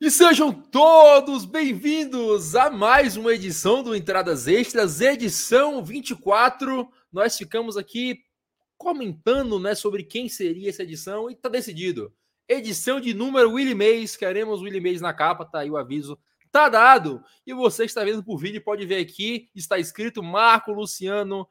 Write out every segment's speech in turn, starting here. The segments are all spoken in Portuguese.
E sejam todos bem-vindos a mais uma edição do Entradas Extras, edição 24. Nós ficamos aqui comentando né, sobre quem seria essa edição e tá decidido. Edição de número Willie Mays, queremos Willie Mays na capa, tá aí o aviso, tá dado. E você que está vendo por vídeo pode ver aqui, está escrito Marco Luciano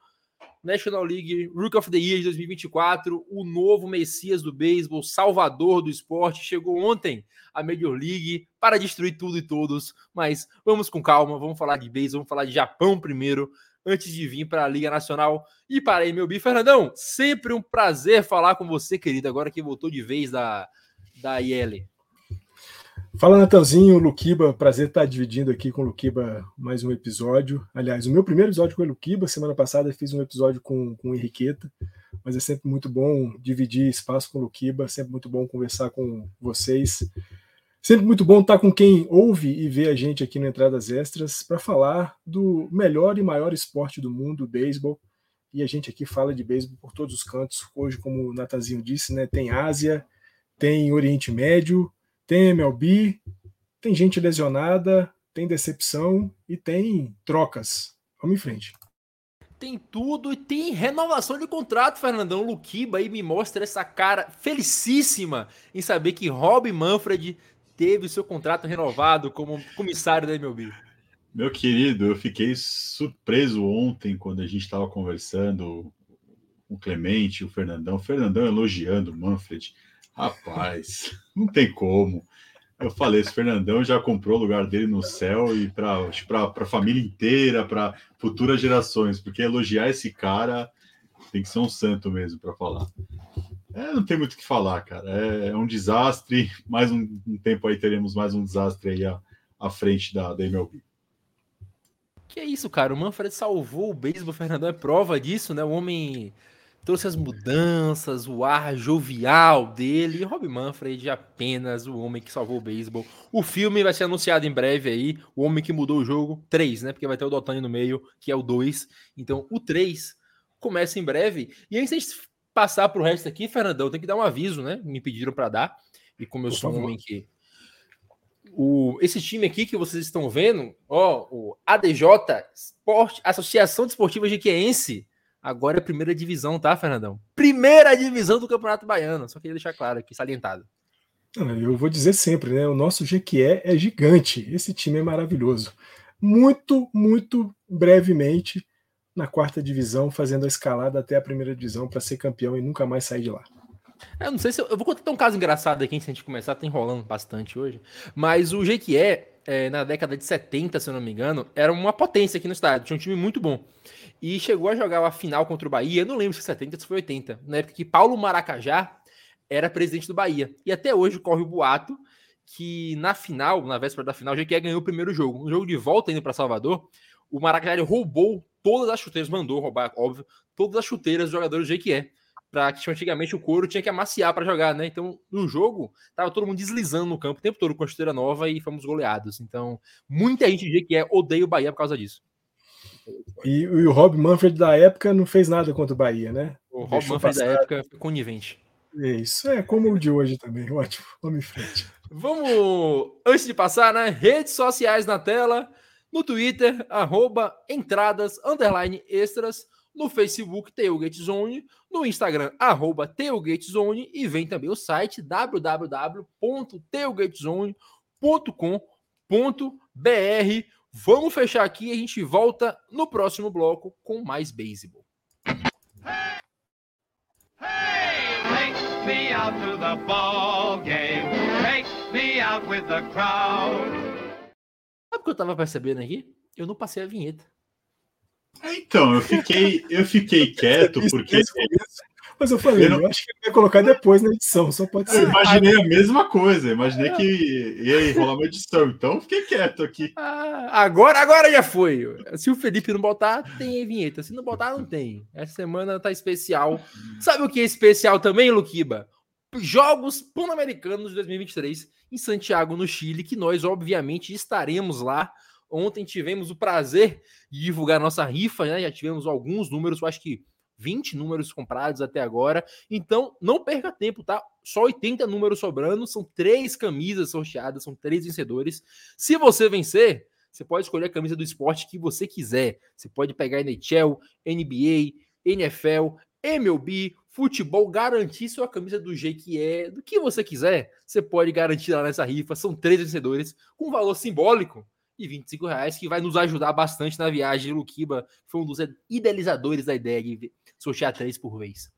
National League Rook of the Year de 2024, o novo Messias do beisebol, salvador do esporte, chegou ontem à Major League para destruir tudo e todos. Mas vamos com calma, vamos falar de beisebol, vamos falar de Japão primeiro, antes de vir para a Liga Nacional e para a MLB. Fernandão, sempre um prazer falar com você, querido, agora que voltou de vez da, da IL. Fala, Natanzinho, Luquiba, prazer estar dividindo aqui com o Luquiba mais um episódio. Aliás, o meu primeiro episódio com o Luquiba, semana passada fiz um episódio com, com o Henriqueta, mas é sempre muito bom dividir espaço com o Luquiba, sempre muito bom conversar com vocês. Sempre muito bom estar com quem ouve e vê a gente aqui no Entradas Extras para falar do melhor e maior esporte do mundo, o beisebol. E a gente aqui fala de beisebol por todos os cantos. Hoje, como o Natanzinho disse, né, tem Ásia, tem Oriente Médio, tem MLB, tem gente lesionada, tem decepção e tem trocas. Vamos em frente. Tem tudo e tem renovação de contrato, Fernandão. Luquiba aí me mostra essa cara felicíssima em saber que Rob Manfred teve o seu contrato renovado como comissário da MLB. Meu querido, eu fiquei surpreso ontem quando a gente estava conversando com o Clemente, o Fernandão, o Fernandão elogiando o Manfred. Rapaz, não tem como. Eu falei, esse Fernandão já comprou o lugar dele no céu e para a família inteira, para futuras gerações, porque elogiar esse cara tem que ser um santo mesmo para falar. É, não tem muito o que falar, cara. É, é um desastre. Mais um, um, tempo aí teremos mais um desastre aí à, à frente da, da MLB. Que é isso, cara? O Manfred salvou o beisebol, o Fernandão é prova disso, né? O homem trouxe as mudanças, o ar jovial dele. E Rob Manfred, apenas o homem que salvou o beisebol. O filme vai ser anunciado em breve aí. O homem que mudou o jogo. 3, né? Porque vai ter o Dotani no meio, que é o 2. Então, o 3 começa em breve. E antes de passar para o resto aqui, Fernandão, tem que dar um aviso, né? Me pediram para dar. E como eu Por sou um homem que. O, esse time aqui que vocês estão vendo, ó, o ADJ Sport, Associação Desportiva Jiqueense, Agora é a primeira divisão, tá, Fernandão? Primeira divisão do Campeonato Baiano. Só queria deixar claro aqui, salientado. Eu vou dizer sempre, né? O nosso GQE é gigante. Esse time é maravilhoso. Muito, muito brevemente na quarta divisão, fazendo a escalada até a primeira divisão para ser campeão e nunca mais sair de lá. Eu não sei se eu, eu vou contar um caso engraçado aqui se a gente começar, tá enrolando bastante hoje. Mas o GQE, é, na década de 70, se eu não me engano, era uma potência aqui no estádio, tinha um time muito bom e chegou a jogar a final contra o Bahia. Eu não lembro se foi 70 ou se foi 80, na época que Paulo Maracajá era presidente do Bahia. E até hoje corre o boato que na final, na véspera da final, o Jequié ganhou o primeiro jogo. No jogo de volta indo para Salvador, o Maracajá roubou todas as chuteiras, mandou roubar, óbvio, todas as chuteiras dos jogadores do Jequié. Para que antigamente o couro tinha que amaciar para jogar, né? Então, no jogo, tava todo mundo deslizando no campo o tempo todo com a chuteira nova e fomos goleados. Então, muita gente de Jequié odeia o Bahia por causa disso. E, e, o Rob Manfred da época não fez nada contra o Bahia, né? O Rob Manfred passar. da época foi conivente. Isso, é como o de hoje também. Ótimo, vamos em frente. Vamos, antes de passar, né? Redes sociais na tela. No Twitter, arroba entradas, underline extras. No Facebook, Tailgate Zone. No Instagram, arroba. E vem também o site www.tailgatezone.com.br Vamos fechar aqui e a gente volta no próximo bloco com mais beisebol. Sabe o que eu tava percebendo aqui? Eu não passei a vinheta. Então, eu fiquei, eu fiquei quieto porque mas eu falei, eu, não... eu acho que ele vai colocar depois na edição, só pode ser. Eu imaginei a mesma coisa, imaginei que ia rolar uma edição, então fiquei quieto aqui. Ah, agora, agora já foi. Se o Felipe não botar, tem vinheta. Se não botar, não tem. Essa semana tá especial. Sabe o que é especial também, Luquiba? Jogos Pan-Americanos de 2023 em Santiago, no Chile, que nós, obviamente, estaremos lá. Ontem tivemos o prazer de divulgar nossa rifa, né? Já tivemos alguns números, eu acho que 20 números comprados até agora. Então, não perca tempo, tá? Só 80 números sobrando, são três camisas sorteadas, são três vencedores. Se você vencer, você pode escolher a camisa do esporte que você quiser. Você pode pegar NHL, NBA, NFL, MLB, futebol, garantir sua camisa do jeito que é, do que você quiser. Você pode garantir lá nessa rifa. São três vencedores com valor simbólico e 25 reais, que vai nos ajudar bastante na viagem. Luquiba foi um dos idealizadores da ideia de sortear três por vez.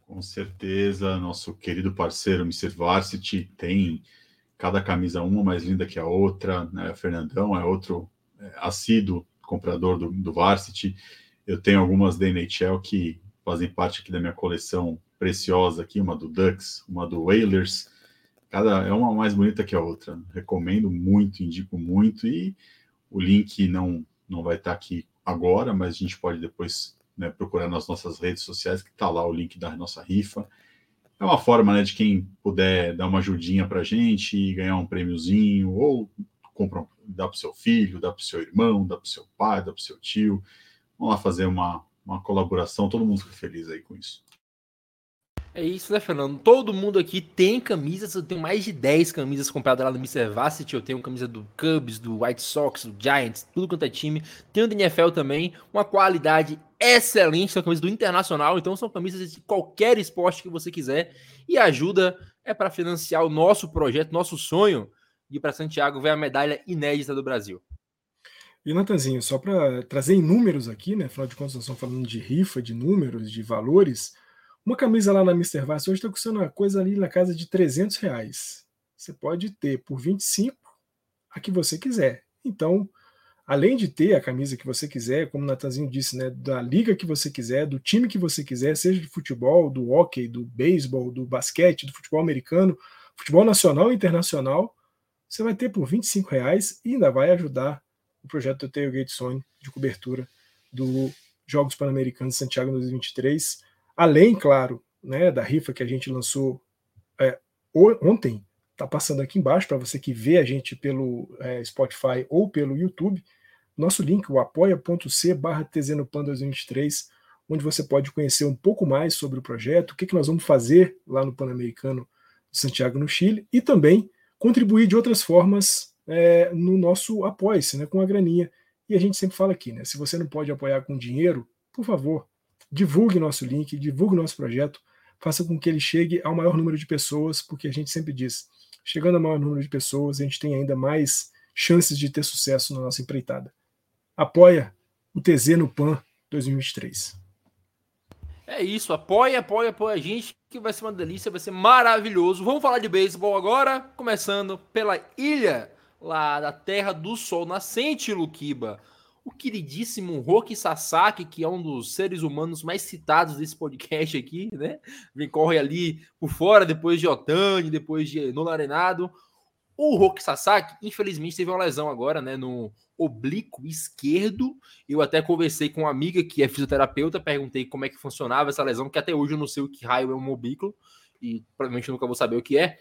Com certeza, nosso querido parceiro Mr. Varsity tem cada camisa uma mais linda que a outra, né? O Fernandão é outro é, assíduo comprador do, do Varsity. Eu tenho algumas da NHL que fazem parte aqui da minha coleção preciosa aqui, uma do Ducks, uma do Whalers, Cada é uma mais bonita que a outra. Recomendo muito, indico muito e o link não não vai estar aqui agora, mas a gente pode depois né, procurar nas nossas redes sociais que está lá o link da nossa rifa. É uma forma né, de quem puder dar uma ajudinha para a gente ganhar um prêmiozinho, ou compra, dá para o seu filho, dá para o seu irmão, dá para o seu pai, dá para o seu tio. Vamos lá fazer uma, uma colaboração, todo mundo fica feliz aí com isso. É isso, né, Fernando? Todo mundo aqui tem camisas. Eu tenho mais de 10 camisas compradas lá no Mr. Varsity. Eu tenho camisa do Cubs, do White Sox, do Giants, tudo quanto é time. Tenho do NFL também. Uma qualidade excelente. São camisas do Internacional. Então são camisas de qualquer esporte que você quiser. E ajuda é para financiar o nosso projeto, nosso sonho de ir para Santiago ver a medalha inédita do Brasil. E, Natanzinho, só para trazer em números aqui, né? Afinal de contas, nós estamos falando de rifa, de números, de valores. Uma camisa lá na Mr. Vice hoje está custando uma coisa ali na casa de 300 reais. Você pode ter por 25 a que você quiser. Então, além de ter a camisa que você quiser, como o Natanzinho disse, né, da liga que você quiser, do time que você quiser, seja de futebol, do hockey, do beisebol, do basquete, do futebol americano, futebol nacional e internacional, você vai ter por 25 reais e ainda vai ajudar o projeto do Tailgate Sony de cobertura dos Jogos Pan-Americanos de Santiago 2023 Além, claro, né, da rifa que a gente lançou é, ontem, tá passando aqui embaixo para você que vê a gente pelo é, Spotify ou pelo YouTube, nosso link, o apoia.c barra TZNopan 2023, onde você pode conhecer um pouco mais sobre o projeto, o que, que nós vamos fazer lá no Pan-Americano de Santiago, no Chile, e também contribuir de outras formas é, no nosso apoia-se, né, com a graninha. E a gente sempre fala aqui, né? Se você não pode apoiar com dinheiro, por favor, divulgue nosso link, divulgue nosso projeto, faça com que ele chegue ao maior número de pessoas, porque a gente sempre diz, chegando ao maior número de pessoas, a gente tem ainda mais chances de ter sucesso na nossa empreitada. Apoia o TZ no PAN 2023. É isso, apoia, apoia, apoia a gente, que vai ser uma delícia, vai ser maravilhoso. Vamos falar de beisebol agora, começando pela ilha lá da Terra do Sol Nascente, Luquiba o queridíssimo Roki Sasaki, que é um dos seres humanos mais citados desse podcast aqui, né? Vem corre ali por fora, depois de Otani, depois de Nolan Arenado. O Roki Sasaki, infelizmente, teve uma lesão agora, né? No oblíquo esquerdo. Eu até conversei com uma amiga que é fisioterapeuta, perguntei como é que funcionava essa lesão, que até hoje eu não sei o que raio é um oblíquo, e provavelmente nunca vou saber o que é.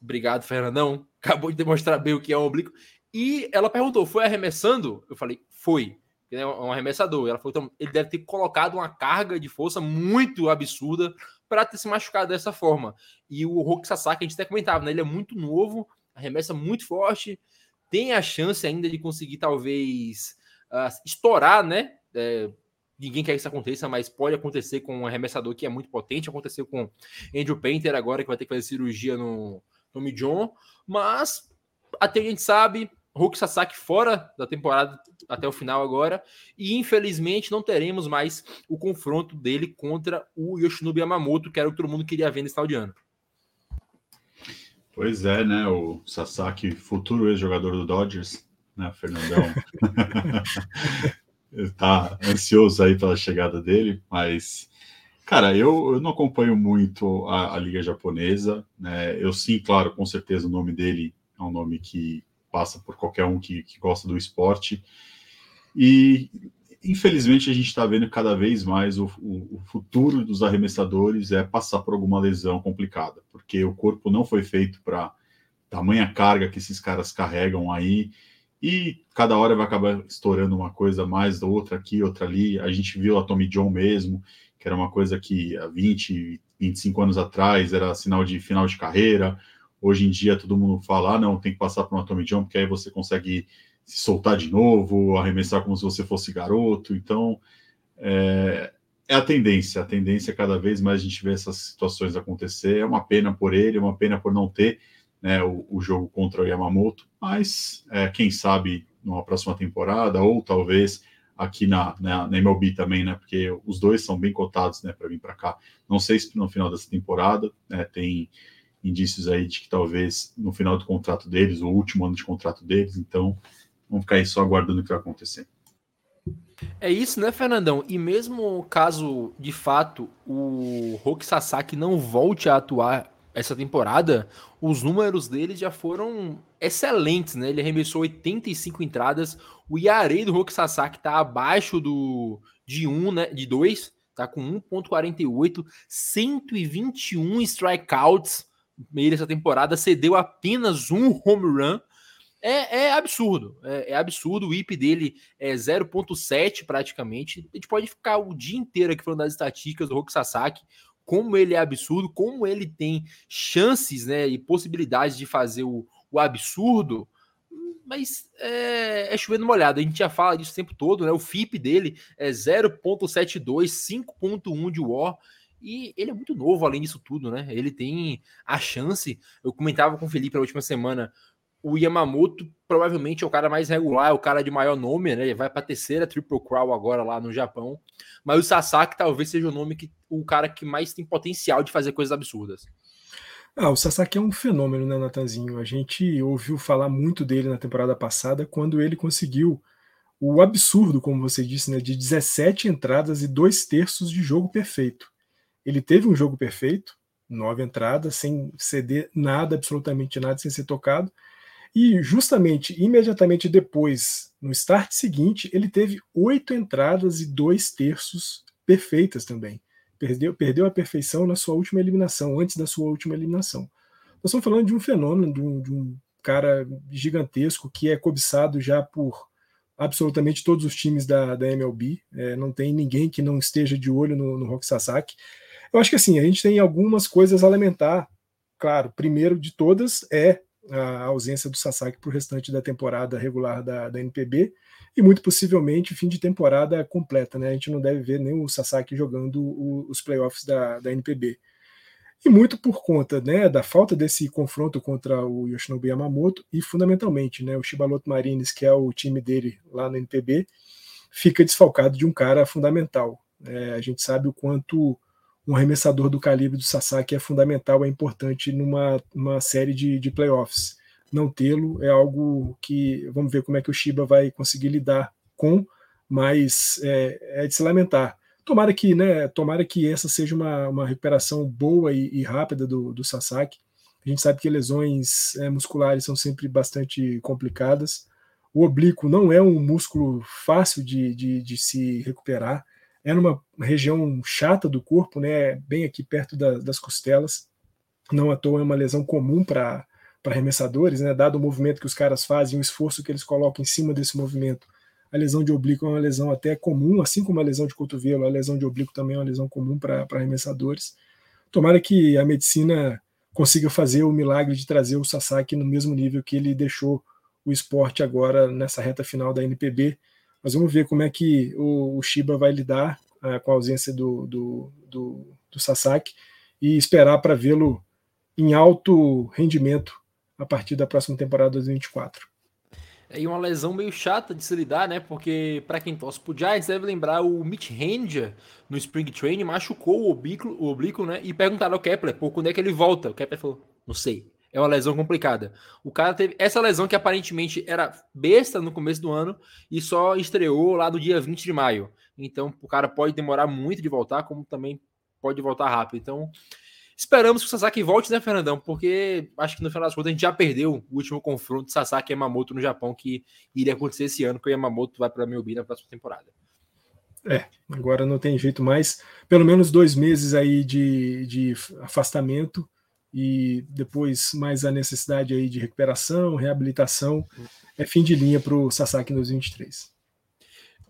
Obrigado, Fernandão. Acabou de demonstrar bem o que é um oblíquo. E ela perguntou: foi arremessando? Eu falei: foi. É um arremessador. Ela falou: então, ele deve ter colocado uma carga de força muito absurda para ter se machucado dessa forma. E o Hulk Sasaki, a gente até comentava, né? Ele é muito novo, arremessa muito forte, tem a chance ainda de conseguir, talvez, uh, estourar, né? É, ninguém quer que isso aconteça, mas pode acontecer com um arremessador que é muito potente. Aconteceu com Andrew Painter agora, que vai ter que fazer cirurgia no, no John. Mas até a gente sabe, Hulk Sasaki fora da temporada até o final agora, e infelizmente não teremos mais o confronto dele contra o Yoshinobu Yamamoto, que era o que todo mundo queria ver nesse final de ano. Pois é, né? O Sasaki, futuro ex-jogador do Dodgers, né, Fernandão? tá ansioso aí pela chegada dele, mas Cara, eu, eu não acompanho muito a, a, Liga Japonesa, né? Eu sim, claro, com certeza o nome dele é um nome que passa por qualquer um que, que gosta do esporte. E infelizmente a gente está vendo cada vez mais o, o, o, futuro dos arremessadores é passar por alguma lesão complicada, porque o corpo não foi feito para tamanha carga que esses caras carregam aí e cada hora vai acabar estourando uma coisa mais, outra aqui, outra ali. A gente viu a Tommy John mesmo, que era uma coisa que há 20, 25 anos atrás era sinal de final de carreira. Hoje em dia todo mundo fala, ah, não, tem que passar por uma Tommy John, porque aí você consegue se soltar de novo, arremessar como se você fosse garoto. Então, é, é a tendência. A tendência é cada vez mais a gente vê essas situações acontecer. É uma pena por ele, é uma pena por não ter né, o, o, jogo contra o Yamamoto, mas é, quem sabe numa próxima temporada, ou talvez aqui na, na, na, MLB também, né? Porque os dois são bem cotados, né, para vir para cá. Não sei se no final dessa temporada, né, tem indícios aí de que talvez no final do contrato deles, o último ano de contrato deles, então vamos ficar aí só aguardando o que vai acontecer. É isso, né, Fernandão? E mesmo caso de fato o Roki Sasaki não volte a atuar essa temporada, os números dele já foram excelentes, né? Ele arremessou 85 entradas. O Yarei do Roki Sasaki tá abaixo do de 1, né, de 2, tá com 1.48, 121 strikeouts meio dessa temporada, cedeu apenas um home run. É, é absurdo, é, é, absurdo. O IP dele é 0.7 praticamente. A gente pode ficar o dia inteiro aqui falando das estatísticas do Roki Sasaki como ele é absurdo, como ele tem chances né, e possibilidades de fazer o, o absurdo, mas é, é chovendo molhado. A gente já fala disso o tempo todo, né? O FIP dele é 0.72, 5.1 de War. E ele é muito novo, além disso tudo, né? Ele tem a chance. Eu comentava com o Felipe na última semana o Yamamoto provavelmente é o cara mais regular, é o cara de maior nome, né? Ele vai para a terceira Triple Crown agora lá no Japão. Mas o Sasaki talvez seja o nome que o cara que mais tem potencial de fazer coisas absurdas. Ah, o Sasaki é um fenômeno, né, Natanzinho? A gente ouviu falar muito dele na temporada passada, quando ele conseguiu o absurdo, como você disse, né, de 17 entradas e dois terços de jogo perfeito. Ele teve um jogo perfeito, nove entradas, sem ceder nada, absolutamente nada, sem ser tocado, e justamente, imediatamente depois, no start seguinte, ele teve oito entradas e dois terços perfeitas também. Perdeu, perdeu a perfeição na sua última eliminação, antes da sua última eliminação. Nós estamos falando de um fenômeno, de um, de um cara gigantesco que é cobiçado já por absolutamente todos os times da, da MLB. É, não tem ninguém que não esteja de olho no, no Rock Sasaki. Eu acho que assim, a gente tem algumas coisas a lamentar. Claro, primeiro de todas é a ausência do Sasaki para o restante da temporada regular da, da NPB e muito possivelmente fim de temporada completa. Né? A gente não deve ver nem o Sasaki jogando o, os playoffs da, da NPB. E muito por conta né, da falta desse confronto contra o Yoshinobu Yamamoto e, fundamentalmente, né, o Shibaloto Marines, que é o time dele lá na NPB, fica desfalcado de um cara fundamental. É, a gente sabe o quanto um arremessador do calibre do Sasaki é fundamental, é importante numa, numa série de, de playoffs. Não tê-lo é algo que vamos ver como é que o Shiba vai conseguir lidar com, mas é, é de se lamentar. Tomara que, né, tomara que essa seja uma, uma recuperação boa e, e rápida do, do Sasaki. A gente sabe que lesões é, musculares são sempre bastante complicadas. O oblíquo não é um músculo fácil de, de, de se recuperar é numa região chata do corpo, né, bem aqui perto da, das costelas. Não à toa é uma lesão comum para arremessadores, né, dado o movimento que os caras fazem, o esforço que eles colocam em cima desse movimento. A lesão de oblíquo é uma lesão até comum, assim como a lesão de cotovelo, a lesão de oblíquo também é uma lesão comum para arremessadores. Tomara que a medicina consiga fazer o milagre de trazer o Sasaki no mesmo nível que ele deixou o esporte agora nessa reta final da NPB, mas vamos ver como é que o, o Shiba vai lidar uh, com a ausência do, do, do, do Sasaki e esperar para vê-lo em alto rendimento a partir da próxima temporada 2024. É e uma lesão meio chata de se lidar, né? Porque, para quem torce pro Giants, deve lembrar o Mitch Ranger no Spring Training machucou o oblíquo, o oblíquo né? E perguntaram ao Kepler, pô, quando é que ele volta? O Kepler falou, não sei é uma lesão complicada. O cara teve essa lesão que aparentemente era besta no começo do ano e só estreou lá do dia 20 de maio. Então, o cara pode demorar muito de voltar, como também pode voltar rápido. Então, esperamos que o Sasaki volte, né, Fernandão? Porque acho que no final das contas a gente já perdeu o último confronto de Sasaki e Yamamoto no Japão, que iria acontecer esse ano, que o Yamamoto vai para Melbi na próxima temporada. É, agora não tem jeito mais. Pelo menos dois meses aí de, de afastamento e depois mais a necessidade aí de recuperação, reabilitação. é fim de linha para o Sasaki em 2023.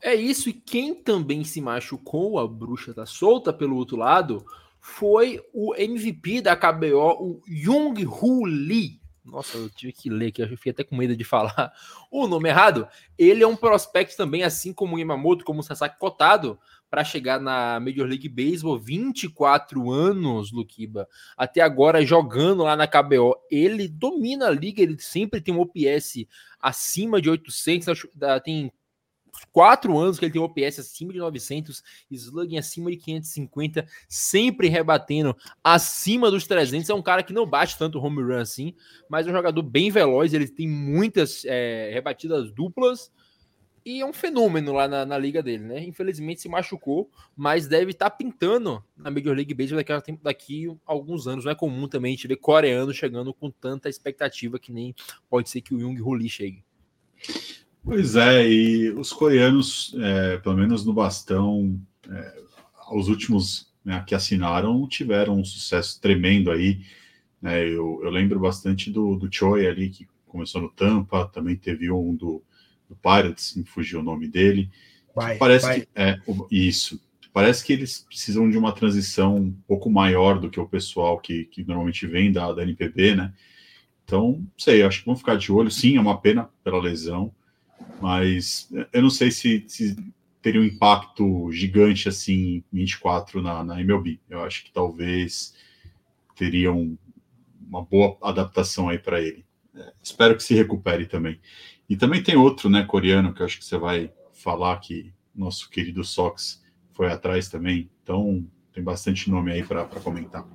É isso, e quem também se machucou, a bruxa tá solta pelo outro lado, foi o MVP da KBO, o Jung Hu Lee. Nossa, eu tive que ler aqui, eu fiquei até com medo de falar o nome errado. Ele é um prospect também, assim como o Yamamoto, como o Sasaki cotado, para chegar na Major League Baseball, 24 anos, Lukiba. Até agora jogando lá na KBO, ele domina a liga, ele sempre tem um OPS acima de 800, tem quatro anos que ele tem OPS acima de 900, slugging acima de 550, sempre rebatendo acima dos 300. É um cara que não bate tanto home run assim, mas é um jogador bem veloz. Ele tem muitas é, rebatidas duplas e é um fenômeno lá na, na, liga dele, né? Infelizmente se machucou, mas deve estar tá pintando na Major League Baseball daqui, daqui a alguns anos. Não é comum também a gente ver coreano chegando com tanta expectativa que nem pode ser que o Jung Lee chegue. Pois é, e os coreanos, é, pelo menos no bastão, é, os últimos né, que assinaram tiveram um sucesso tremendo aí. Né, eu, eu, lembro bastante do, do Choi ali, que começou no Tampa, também teve um do, do Pirates, me fugiu o nome dele. Vai, parece vai. que é isso. Parece que eles precisam de uma transição um pouco maior do que o pessoal que, que normalmente vem da, da NPB, né? Então, não sei, acho que vão ficar de olho. Sim, é uma pena pela lesão mas eu não sei se, se teria um impacto gigante assim 24 na, na MLB. Eu acho que talvez teria um, uma boa adaptação aí para ele. É, espero que se recupere também. E também tem outro, né, coreano, que eu acho que você vai falar que nosso querido Sox foi atrás também. Então tem bastante nome aí para comentar.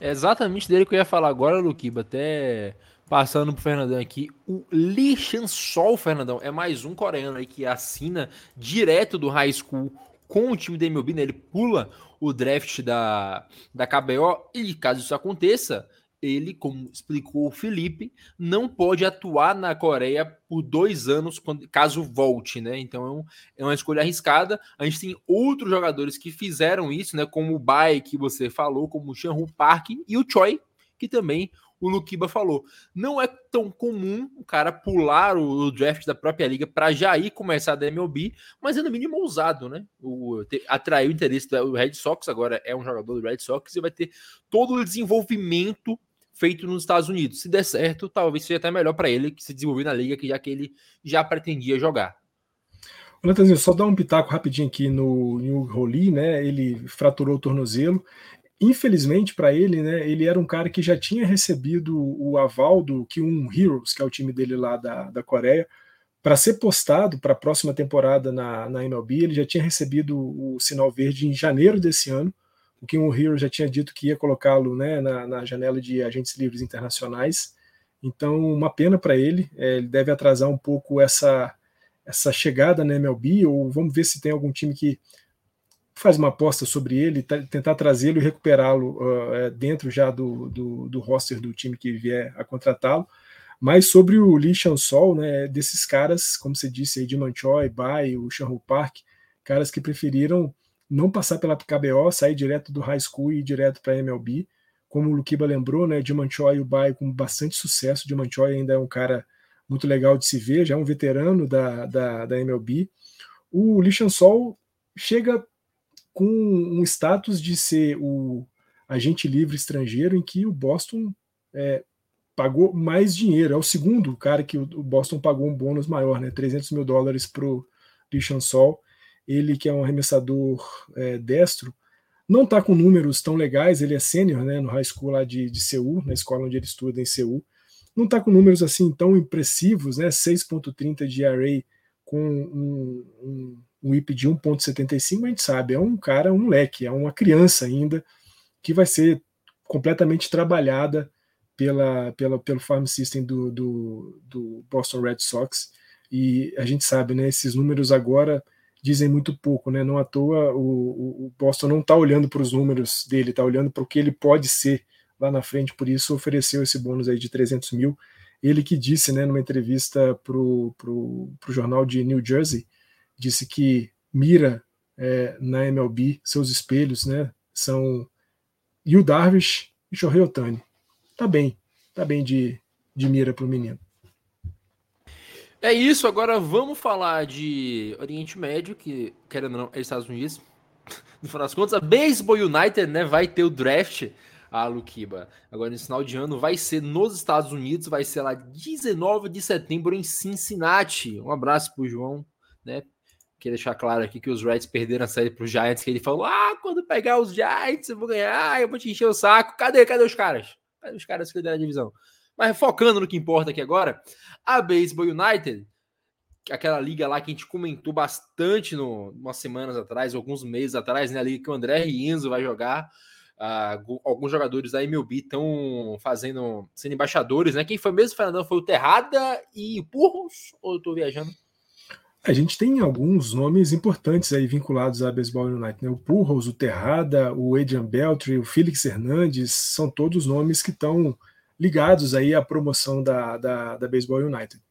É exatamente dele que eu ia falar agora, Luquiba. Até Passando pro Fernandão aqui, o Lee Chan-sol, Fernandão, é mais um coreano aí que assina direto do high school com o time da MLB, né? Ele pula o draft da, da KBO e caso isso aconteça, ele, como explicou o Felipe, não pode atuar na Coreia por dois anos quando, caso volte, né? Então é, um, é, uma escolha arriscada. A gente tem outros jogadores que fizeram isso, né? Como o Bai, que você falou, como o Chanhu Park e o Choi, que também o Lukiba falou. Não é tão comum o cara pular o, draft da própria liga para já ir começar da MLB, mas é no mínimo ousado, né? O, atraiu o interesse do Red Sox, agora é um jogador do Red Sox e vai ter todo o desenvolvimento feito nos Estados Unidos. Se der certo, talvez seja até melhor para ele que se desenvolver na liga, que já que ele já pretendia jogar. Natanzinho, só dar um pitaco rapidinho aqui no New Roli, né? Ele fraturou o tornozelo infelizmente para ele, né, ele era um cara que já tinha recebido o aval do Kyun Heroes, que é o time dele lá da, da Coreia, para ser postado para a próxima temporada na, na MLB. Ele já tinha recebido o sinal verde em janeiro desse ano. O Kyun Heroes já tinha dito que ia colocá-lo né, na, na, janela de agentes livres internacionais. Então, uma pena para ele. É, ele deve atrasar um pouco essa, essa chegada na MLB, ou vamos ver se tem algum time que faz uma aposta sobre ele, tentar trazê-lo e recuperá-lo uh, dentro já do, do, do, roster do time que vier a contratá-lo. Mas sobre o Lee Chansol, né, desses caras, como você disse aí, de Manchoy, Bai, o Shanhu Park, caras que preferiram não passar pela KBO, sair direto do high school e ir direto para a MLB. Como o Lukiba lembrou, né, de Manchoy e o Bai com bastante sucesso. De Manchoy ainda é um cara muito legal de se ver, já é um veterano da, da, da MLB. O Lee Chansol chega com um status de ser o agente livre estrangeiro em que o Boston é, pagou mais dinheiro. É o segundo cara que o Boston pagou um bônus maior, né? 300 mil dólares para o Sol. Ele que é um arremessador é, destro, não está com números tão legais. Ele é sênior né, no high school lá de, de Seul, na escola onde ele estuda em Seul. Não está com números assim tão impressivos, né? 6.30 de array com um, um um IP de 1.75, a gente sabe, é um cara, um leque, é uma criança ainda, que vai ser completamente trabalhada pela, pela, pelo farm system do, do, do Boston Red Sox. E a gente sabe, né, esses números agora dizem muito pouco, né? Não à toa o, o Boston não está olhando para os números dele, está olhando para o que ele pode ser lá na frente, por isso ofereceu esse bônus aí de 300 mil. Ele que disse, né, numa entrevista para o jornal de New Jersey, disse que mira é, na MLB, seus espelhos, né, são Yu Darvish e Shohei Otani. Tá bem, tá bem de, de mira para o menino. É isso, agora vamos falar de Oriente Médio, que, querendo ou não, é Estados Unidos. No final das contas, a Baseball United né, vai ter o draft, a Lukiba. Agora, no final de ano, vai ser nos Estados Unidos, vai ser lá 19 de setembro em Cincinnati. Um abraço pro João, né? Queria deixar claro aqui que os Reds perderam a série para os Giants, que ele falou: ah, quando pegar os Giants, eu vou ganhar, eu vou te encher o saco. Cadê? Cadê os caras? Cadê os caras que lideram a divisão? Mas focando no que importa aqui agora, a Baseball United, aquela liga lá que a gente comentou bastante no, umas semanas atrás, alguns meses atrás, né? A liga que o André Rienzo vai jogar. Uh, alguns jogadores da MLB estão fazendo, sendo embaixadores, né? Quem foi mesmo, Fernandão? Foi o Terrada e o Purros? Ou eu tô viajando? A gente tem alguns nomes importantes aí vinculados à Baseball United, né? O Purros, o Terrada, o Adrian Beltry, o Felix Hernandes, são todos nomes que estão ligados aí à promoção da, da, da Baseball United.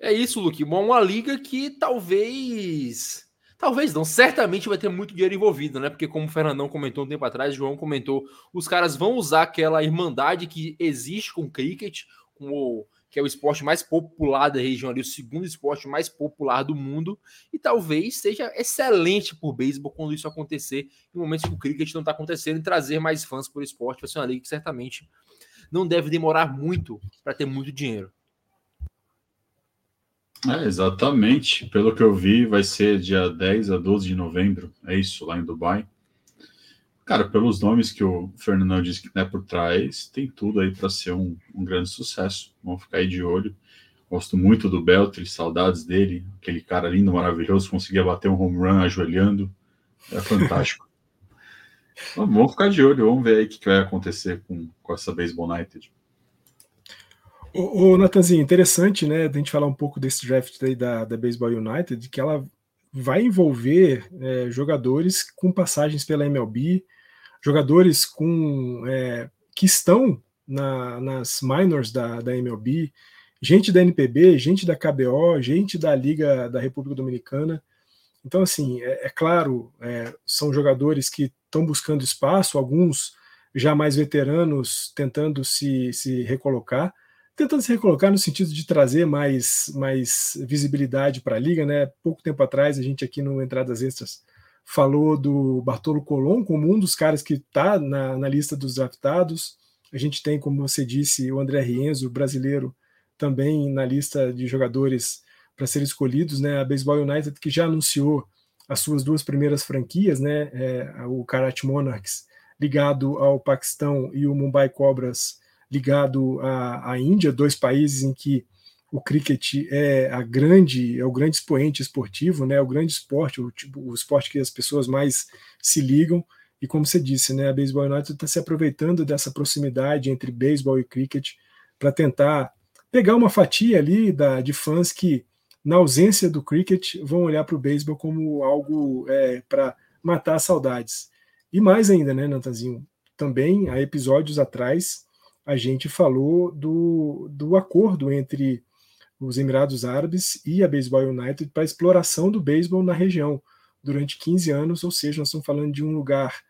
É isso. Bom, uma liga que talvez. Talvez não, certamente vai ter muito dinheiro envolvido, né? Porque, como o Fernandão comentou um tempo atrás, João comentou, os caras vão usar aquela irmandade que existe com o cricket, com o que é o esporte mais popular da região ali, o segundo esporte mais popular do mundo, e talvez seja excelente por beisebol quando isso acontecer, em momentos que o cricket não está acontecendo, e trazer mais fãs por esporte. Vai ser uma liga que certamente não deve demorar muito para ter muito dinheiro. É, exatamente. Pelo que eu vi, vai ser dia 10 a 12 de novembro. É isso, lá em Dubai. Cara, pelos nomes que o Fernando disse que é por trás, tem tudo aí para ser um, um, grande sucesso. Vamos ficar aí de olho. Gosto muito do Beltri, saudades dele. Aquele cara lindo, maravilhoso, conseguia bater um home run ajoelhando. É fantástico. então, vamos ficar de olho, vamos ver aí o que, vai acontecer com, com essa Baseball United. O, o Natanzinho, interessante, né, a gente falar um pouco desse draft aí da, da Baseball United, que ela vai envolver é, jogadores com passagens pela MLB, jogadores com é, que estão na, nas minors da, da MLB, gente da NPB, gente da KBO, gente da Liga da República Dominicana. Então, assim, é, é claro, é, são jogadores que estão buscando espaço, alguns já mais veteranos tentando se, se recolocar, tentando se recolocar no sentido de trazer mais, mais visibilidade para a liga, né? Pouco tempo atrás, a gente aqui no Entradas Extras falou do Bartolo Colon como um dos caras que está na, na, lista dos draftados. A gente tem, como você disse, o André Rienzo, brasileiro, também na lista de jogadores para serem escolhidos. Né? A Baseball United, que já anunciou as suas duas primeiras franquias, né? É, o Karachi Monarchs, ligado ao Paquistão, e o Mumbai Cobras, ligado à, à Índia, dois países em que o cricket é a grande é o grande expoente esportivo, né? O grande esporte, o, tipo, o esporte que as pessoas mais se ligam. E como você disse, né? A Baseball United está se aproveitando dessa proximidade entre beisebol e cricket para tentar pegar uma fatia ali da, de fãs que, na ausência do cricket, vão olhar para o beisebol como algo é, para matar saudades. E mais ainda, né, Natanzinho? Também há episódios atrás a gente falou do, do acordo entre os Emirados Árabes e a Baseball United para a exploração do beisebol na região durante 15 anos, ou seja, nós estamos falando de um lugar,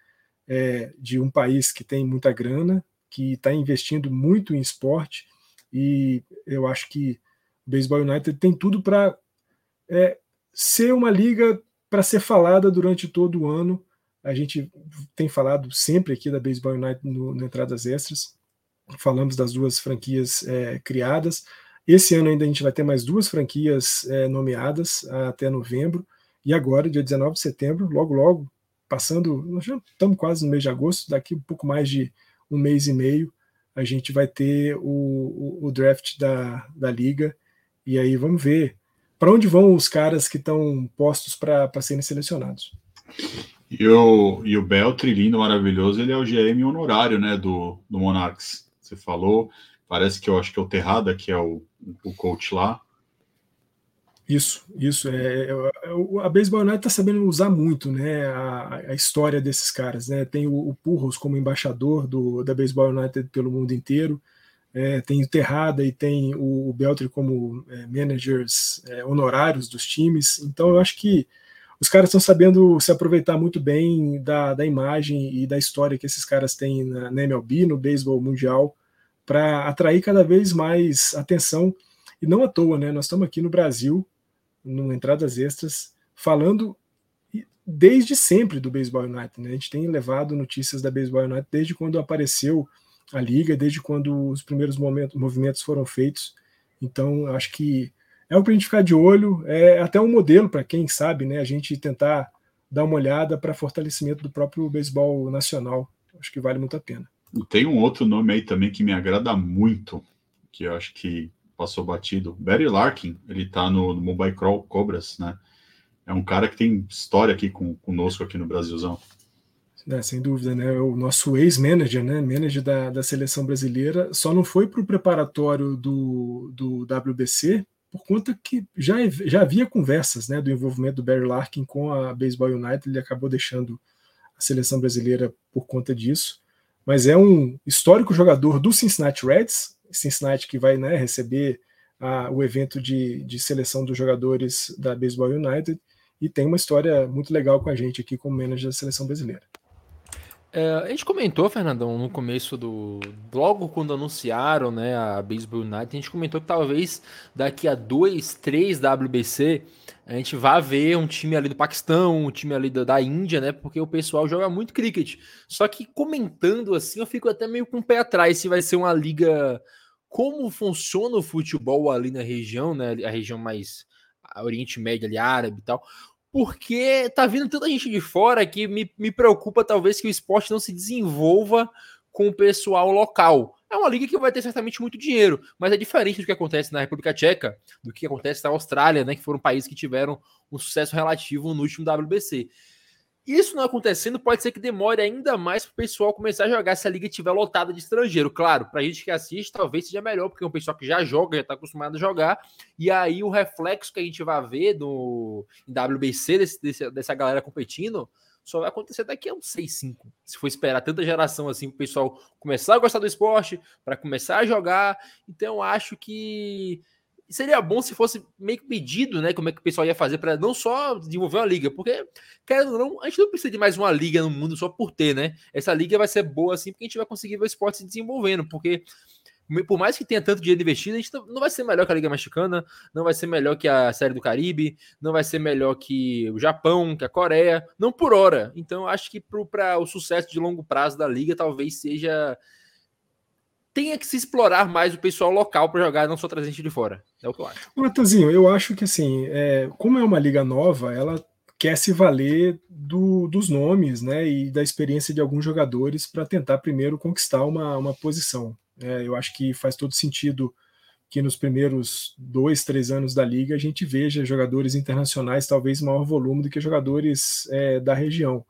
é, de um país que tem muita grana, que está investindo muito em esporte, e eu acho que o Baseball United tem tudo para é, ser uma liga para ser falada durante todo o ano. A gente tem falado sempre aqui da Baseball United no, no Entradas Extras, falamos das duas franquias é, criadas, esse ano ainda a gente vai ter mais duas franquias é, nomeadas até novembro. E agora, dia 19 de setembro, logo, logo, passando, nós já estamos quase no mês de agosto, daqui um pouco mais de um mês e meio, a gente vai ter o, o, o draft da, da liga. E aí vamos ver para onde vão os caras que estão postos para serem selecionados. E o, e o Beltri, lindo, maravilhoso, ele é o GM honorário né, do, do Monarchs. Você falou, Parece que eu acho que é o Terrada, que é o, o coach lá. Isso, isso. É, é, é a Baseball United está sabendo usar muito né, a, a, história desses caras. Né? Tem o, o Purros como embaixador do, da Baseball United pelo mundo inteiro. É, tem o Terrada e tem o, o Beltri como é, managers é, honorários dos times. Então eu acho que os caras estão sabendo se aproveitar muito bem da, da imagem e da história que esses caras têm na, na MLB, no beisebol mundial, para atrair cada vez mais atenção E não à toa, né? Nós estamos aqui no Brasil, no Entradas Extras, falando desde sempre do Baseball United. Né? A gente tem levado notícias da Baseball United desde quando apareceu a liga, desde quando os primeiros momentos, movimentos foram feitos. Então, acho que é o para a gente ficar de olho, é até um modelo para quem sabe, né? A gente tentar dar uma olhada para fortalecimento do próprio beisebol nacional. Acho que vale muito a pena. Tem um outro nome aí também que me agrada muito, que eu acho que passou batido. Barry Larkin, ele está no, no Mobile Cobras, né? É um cara que tem história aqui com, conosco aqui no Brasilzão. É, sem dúvida, né? O nosso ex-manager, né? Manager da, da seleção brasileira, só não foi para o preparatório do, do WBC por conta que já, já havia conversas né, do envolvimento do Barry Larkin com a Baseball United, ele acabou deixando a seleção brasileira por conta disso. Mas é um histórico jogador do Cincinnati Reds, Cincinnati que vai né, receber a, o evento de, de seleção dos jogadores da Baseball United e tem uma história muito legal com a gente aqui como manager da seleção brasileira. É, a gente comentou, Fernandão, no começo do. Logo quando anunciaram né, a Baseball United, a gente comentou que talvez daqui a dois, três WBC a gente vá ver um time ali do Paquistão, um time ali da, da Índia, né? Porque o pessoal joga muito cricket. Só que comentando assim, eu fico até meio com o pé atrás se vai ser uma liga. Como funciona o futebol ali na região, né? A região mais Oriente Médio ali, árabe e tal porque tá vindo tanta gente de fora que me, me preocupa talvez que o esporte não se desenvolva com o pessoal local. É uma liga que vai ter certamente muito dinheiro, mas é diferente do que acontece na República Tcheca, do que acontece na Austrália, né, que foram países que tiveram um sucesso relativo no último WBC. Isso não acontecendo, pode ser que demore ainda mais para o pessoal começar a jogar se a liga estiver lotada de estrangeiro. Claro, para a gente que assiste, talvez seja melhor, porque é um pessoal que já joga, já está acostumado a jogar, e aí o reflexo que a gente vai ver no WBC desse, desse, dessa galera competindo só vai acontecer daqui a uns 6, 5. Se for esperar tanta geração assim o pessoal começar a gostar do esporte, para começar a jogar. Então, acho que seria bom se fosse meio que pedido, né? Como é que o pessoal ia fazer para não só desenvolver uma liga, porque, querendo ou não, a gente não precisa de mais uma liga no mundo só por ter, né? Essa liga vai ser boa assim, porque a gente vai conseguir ver o esporte se desenvolvendo, porque por mais que tenha tanto dinheiro investido, a gente não vai ser melhor que a Liga Mexicana, não vai ser melhor que a Série do Caribe, não vai ser melhor que o Japão, que a Coreia, não por hora. Então, acho que para o sucesso de longo prazo da Liga, talvez seja tenha que se explorar mais o pessoal local para jogar, não só trazer gente de fora. É o que eu acho. Natanzinho, eu acho que assim, é, como é uma liga nova, ela quer se valer do, dos nomes né, e da experiência de alguns jogadores para tentar primeiro conquistar uma, uma posição. É, eu acho que faz todo sentido que nos primeiros dois, três anos da liga a gente veja jogadores internacionais talvez maior volume do que jogadores é, da região.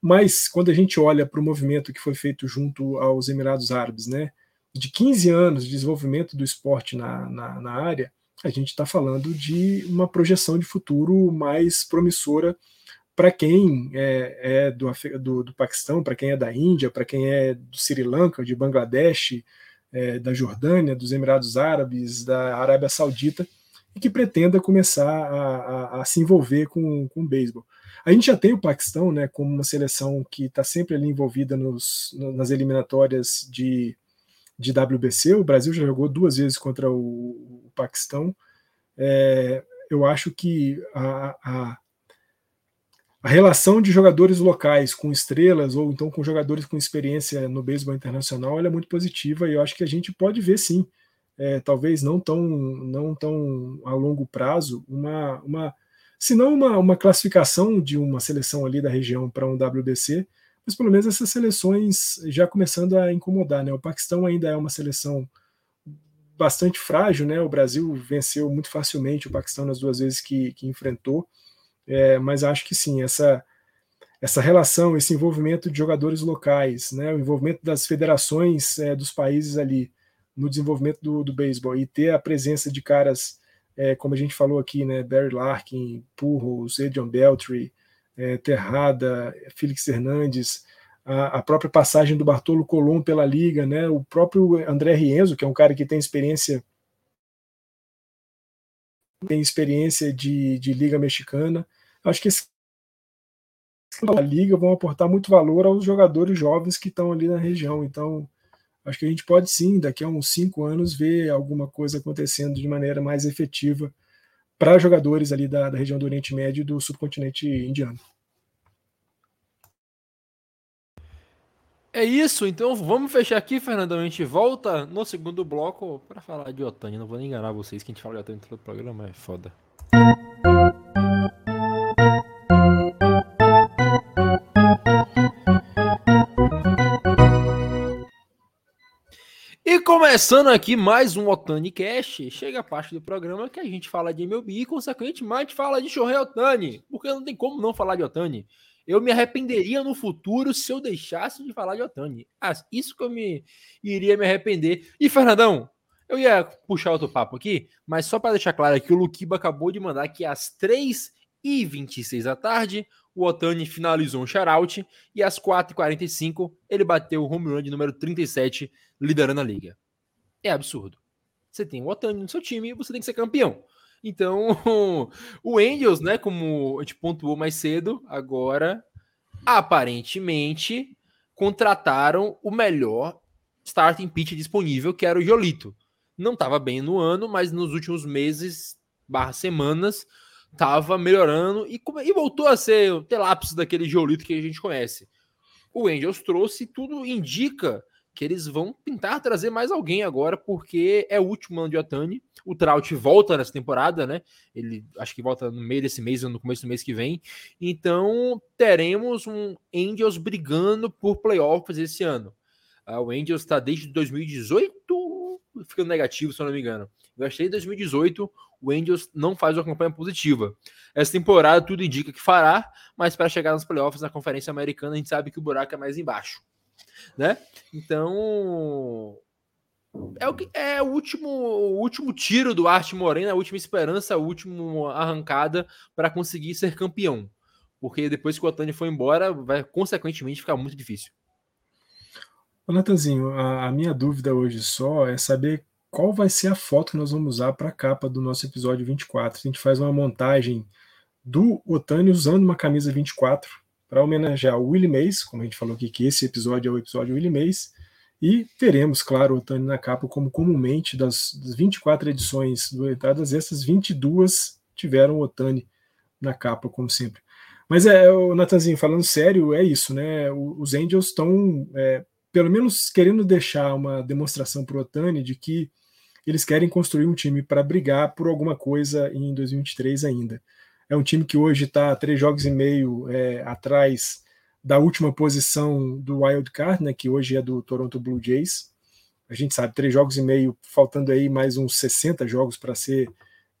Mas quando a gente olha para o movimento que foi feito junto aos Emirados Árabes, né, de 15 anos de desenvolvimento do esporte na, na, na área, a gente está falando de uma projeção de futuro mais promissora para quem é, é do, do, do, Paquistão, para quem é da Índia, para quem é do Sri Lanka, de Bangladesh, é, da Jordânia, dos Emirados Árabes, da Arábia Saudita, e que pretenda começar a, a, a se envolver com, com o beisebol. A gente já tem o Paquistão né, como uma seleção que está sempre ali envolvida nos, nas eliminatórias de de WBC. O Brasil já jogou duas vezes contra o, o Paquistão. É, eu acho que a, a, a, relação de jogadores locais com estrelas ou então com jogadores com experiência no beisebol internacional é muito positiva e eu acho que a gente pode ver sim, é, talvez não tão, não tão a longo prazo, uma, uma se não uma, uma classificação de uma seleção ali da região para um WBC, mas pelo menos essas seleções já começando a incomodar. Né? O Paquistão ainda é uma seleção bastante frágil, né? O Brasil venceu muito facilmente o Paquistão nas duas vezes que, que enfrentou, é, mas acho que sim, essa, essa relação, esse envolvimento de jogadores locais, né? O envolvimento das federações é, dos países ali no desenvolvimento do, do beisebol e ter a presença de caras, é, como a gente falou aqui, né? Barry Larkin, Purros, Adrian Beltry, é, Terrada, Félix Hernandes, a, a, própria passagem do Bartolo Colom pela liga, né? O próprio André Rienzo, que é um cara que tem experiência tem experiência de, de liga mexicana. Acho que esse a liga vão aportar muito valor aos jogadores jovens que estão ali na região. Então, acho que a gente pode sim, daqui a uns cinco anos, ver alguma coisa acontecendo de maneira mais efetiva para jogadores ali da, da região do Oriente Médio e do subcontinente indiano. É isso, então vamos fechar aqui, Fernandão. A gente volta no segundo bloco para falar de Otani. Não vou nem enganar vocês que a gente fala de Otani todo o programa, é foda. Começando aqui mais um Otani Cash, chega a parte do programa que a gente fala de MLB e, consequentemente, fala de Shohei Otani, porque não tem como não falar de Otani. Eu me arrependeria no futuro se eu deixasse de falar de Otani. Ah, isso que eu me iria me arrepender. E, Fernandão, eu ia puxar outro papo aqui, mas só para deixar claro que o Luquiba acabou de mandar que às 3h26 da tarde o Otani finalizou um shutout e às 4h45 ele bateu o home run de número 37, liderando a liga. É absurdo. Você tem o Otani no seu time e você tem que ser campeão. Então, o Angels, né, como a gente pontuou mais cedo, agora aparentemente contrataram o melhor starting pitch disponível, que era o Jolito. Não estava bem no ano, mas nos últimos meses, barra semanas, estava melhorando e, e, voltou a ser o telapso daquele Jolito que a gente conhece. O Angels trouxe, tudo indica que eles vão tentar trazer mais alguém agora, porque é o último ano de Otani. O Trout volta nessa temporada, né? Ele acho que volta no meio desse mês ou no começo do mês que vem. Então teremos um Angels brigando por playoffs esse ano. Uh, o Angels está desde 2018 ficando negativo, se eu não me engano. Eu achei em 2018 o Angels não faz uma campanha positiva. Essa temporada tudo indica que fará, mas para chegar nos playoffs na Conferência Americana a gente sabe que o buraco é mais embaixo né? Então é o que é o último, o último tiro do Arte Morena, a última esperança, a última arrancada para conseguir ser campeão. Porque depois que o Otani foi embora, vai consequentemente ficar muito difícil. Natanzinho, a, a minha dúvida hoje só é saber qual vai ser a foto que nós vamos usar para a capa do nosso episódio 24. A gente faz uma montagem do Otani usando uma camisa 24 para homenagear o Willie Mays, como a gente falou aqui, que esse episódio é o episódio Willie Mays, e teremos, claro, o Otani na capa, como comumente das, das 24 edições do Entradas, essas 22 tiveram o Otani na capa, como sempre. Mas é, o Natanzinho, falando sério, é isso, né? Os Angels estão, é, pelo menos, querendo deixar uma demonstração para o Otani de que eles querem construir um time para brigar por alguma coisa em 2023 ainda. É um time que hoje está três jogos e meio é, atrás da última posição do Wild Card, né, que hoje é do Toronto Blue Jays. A gente sabe, três jogos e meio, faltando aí mais uns 60 jogos para ser,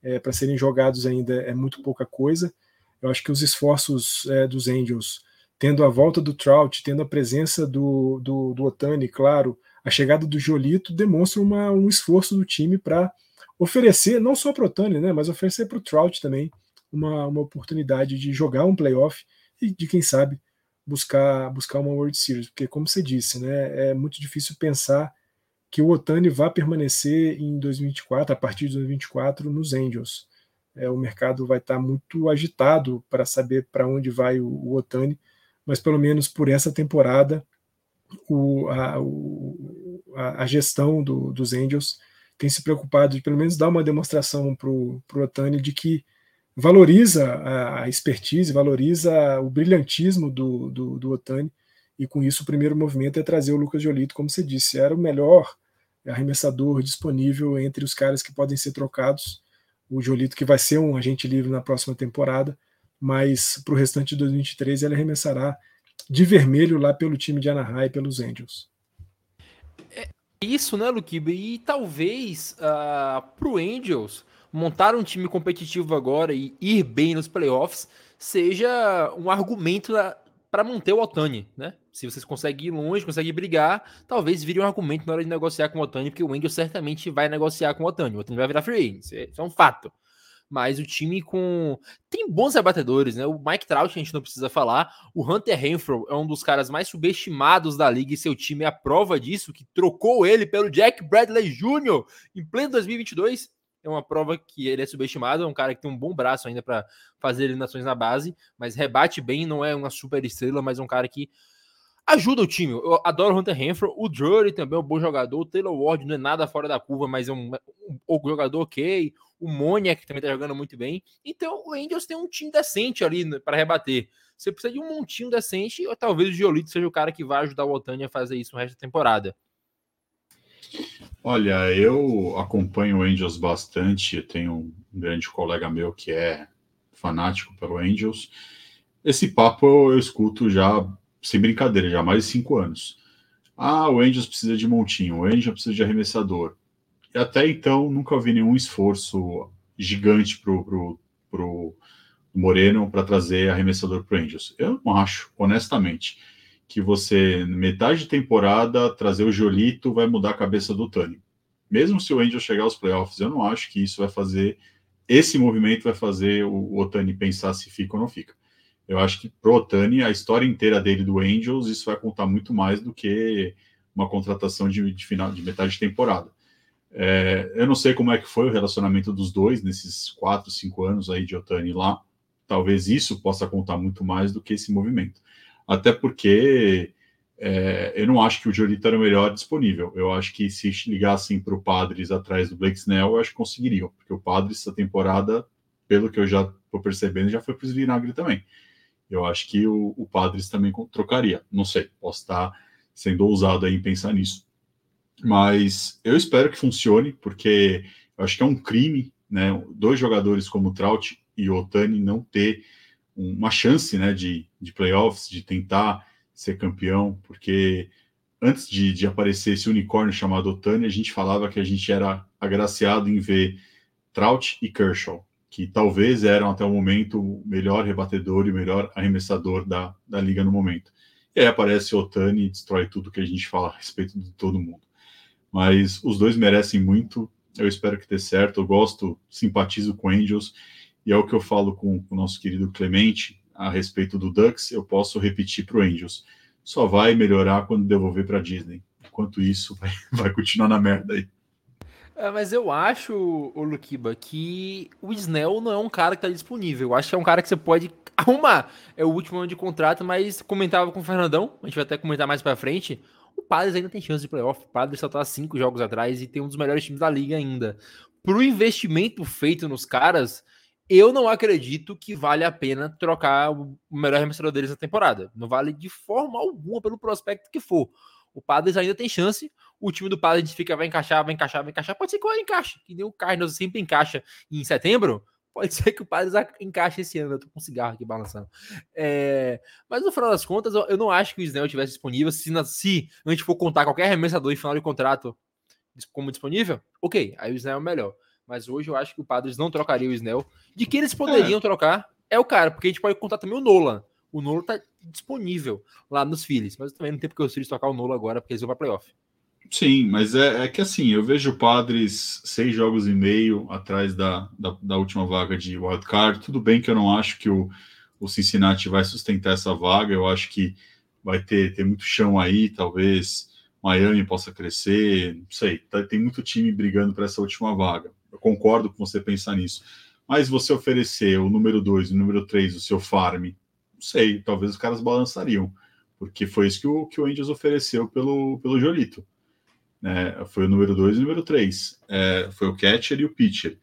é, serem jogados ainda é muito pouca coisa. Eu acho que os esforços é, dos Angels, tendo a volta do Trout, tendo a presença do, do, do Otani, claro, a chegada do Jolito, demonstram uma, um esforço do time para oferecer, não só para o Otani, né, mas oferecer para o Trout também, uma, uma oportunidade de jogar um playoff e de, quem sabe, buscar, buscar uma World Series. Porque, como você disse, né, é muito difícil pensar que o Otani vá permanecer em 2024, a partir de 2024, nos Angels. É, o mercado vai estar muito agitado para saber para onde vai o, o, Otani, mas pelo menos por essa temporada, o, a, o, a, a, gestão do, dos Angels tem se preocupado de pelo menos dar uma demonstração para o Otani de que valoriza a expertise, valoriza o brilhantismo do, do, do, Otani, e com isso o primeiro movimento é trazer o Lucas Jolito, como você disse, era o melhor arremessador disponível entre os caras que podem ser trocados. O Jolito, que vai ser um agente livre na próxima temporada, mas para o restante de 2023 ele arremessará de vermelho lá pelo time de Anaheim, pelos Angels. É isso, né, Luquiba? E talvez uh, ah, para o Angels montar um time competitivo agora e ir bem nos playoffs seja um argumento para manter o Otani, né? Se vocês conseguem ir longe, conseguem brigar, talvez vire um argumento na hora de negociar com o Otani, porque o Angel certamente vai negociar com o Otani. O Otani vai virar free agent, isso é um fato. Mas o time com. Tem bons rebatedores, né? O Mike Trout, a gente não precisa falar. O Hunter Renfro é um dos caras mais subestimados da liga e seu time é a prova disso, que trocou ele pelo Jack Bradley Jr. em pleno 2022 é uma prova que ele é subestimado, é um cara que tem um bom braço ainda para fazer eliminações na base, mas rebate bem, não é uma super estrela, mas é um cara que ajuda o time. Eu adoro o Hunter Renfro, o Drury também é um bom jogador, o Taylor Ward não é nada fora da curva, mas é um, um, um jogador ok, o Moniak também tá jogando muito bem. Então o Angels tem um time decente ali né, para rebater. Você precisa de um montinho decente, ou talvez o Giolito seja o cara que vai ajudar o Otani a fazer isso no resto da temporada. Olha, eu acompanho o Angels bastante. Eu tenho um grande colega meu que é fanático pelo Angels. Esse papo eu escuto já, sem brincadeira, já há mais de cinco anos. Ah, o Angels precisa de montinho, o Angels precisa de arremessador. Até então nunca vi nenhum esforço gigante pro, pro, pro Moreno para trazer arremessador pro Angels. Eu não acho, honestamente que você, metade de temporada, trazer o Jolito vai mudar a cabeça do Tani. Mesmo se o Angel chegar aos playoffs, eu não acho que isso vai fazer, esse movimento vai fazer o, Otani pensar se fica ou não fica. Eu acho que pro Otani, a história inteira dele do Angels, isso vai contar muito mais do que uma contratação de, de final de metade de temporada. É, eu não sei como é que foi o relacionamento dos dois nesses quatro, cinco anos aí de Otani lá. Talvez isso possa contar muito mais do que esse movimento até porque é, eu não acho que o Jolito era o melhor disponível. Eu acho que se ligassem para o Padres atrás do Blake Snell, eu acho que conseguiriam, porque o Padres, essa temporada, pelo que eu já estou percebendo, já foi para os vinagre também. Eu acho que o, o Padres também trocaria. Não sei, posso estar sendo ousado aí em pensar nisso. Mas eu espero que funcione, porque eu acho que é um crime, né? Dois jogadores como o Trout e o Otani não ter uma chance né, de, de playoffs, de tentar ser campeão, porque antes de, de aparecer esse unicórnio chamado Otani, a gente falava que a gente era agraciado em ver Trout e Kershaw, que talvez eram até o momento o melhor rebatedor e o melhor arremessador da, da liga no momento. E aí aparece o Otani e destrói tudo que a gente fala a respeito de todo mundo. Mas os dois merecem muito, eu espero que dê certo, eu gosto, simpatizo com Angels, e é o que eu falo com o nosso querido Clemente a respeito do Ducks, eu posso repetir para o Angels. Só vai melhorar quando devolver para Disney. Enquanto isso, vai, vai continuar na merda aí. É, mas eu acho, o Lukiba, que o Snell não é um cara que está disponível. Eu acho que é um cara que você pode arrumar. É o último ano de contrato, mas comentava com o Fernandão, a gente vai até comentar mais para frente. O Padres ainda tem chance de playoff. O Padres só está cinco jogos atrás e tem um dos melhores times da liga ainda. Pro investimento feito nos caras, eu não acredito que vale a pena trocar o melhor arremessador deles na temporada. Não vale de forma alguma pelo prospecto que for. O Padres ainda tem chance. O time do Padres fica, vai encaixar, vai encaixar, vai encaixar. Pode ser que o encaixe, que nem o Carlos sempre encaixa em setembro. Pode ser que o Padres encaixe esse ano. Eu tô com um cigarro aqui balançando. É... Mas no final das contas, eu não acho que o Snell tivesse disponível. Se, se a gente for contar qualquer arremessador em final de contrato como disponível, ok, aí o Snell é o melhor mas hoje eu acho que o Padres não trocaria o Snell. De que eles poderiam é. trocar é o cara, porque a gente pode contar também o Nolan. O Nolan tá disponível lá nos Phillies, mas também não tem porque os Phillies trocar o Nolan agora, porque eles vão para playoff. Sim, mas é, é, que assim, eu vejo o Padres seis jogos e meio atrás da, da, da última vaga de wildcard. Tudo bem que eu não acho que o, o Cincinnati vai sustentar essa vaga, eu acho que vai ter, ter muito chão aí, talvez Miami possa crescer, não sei, tá, tem muito time brigando para essa última vaga. Eu concordo com você pensar nisso. Mas você oferecer o número 2 e o número 3 o seu farm, não sei, talvez os caras balançariam, porque foi isso que o, que o Angels ofereceu pelo, pelo Jolito. É, foi o número 2 e o número 3. É, foi o catcher e o pitcher.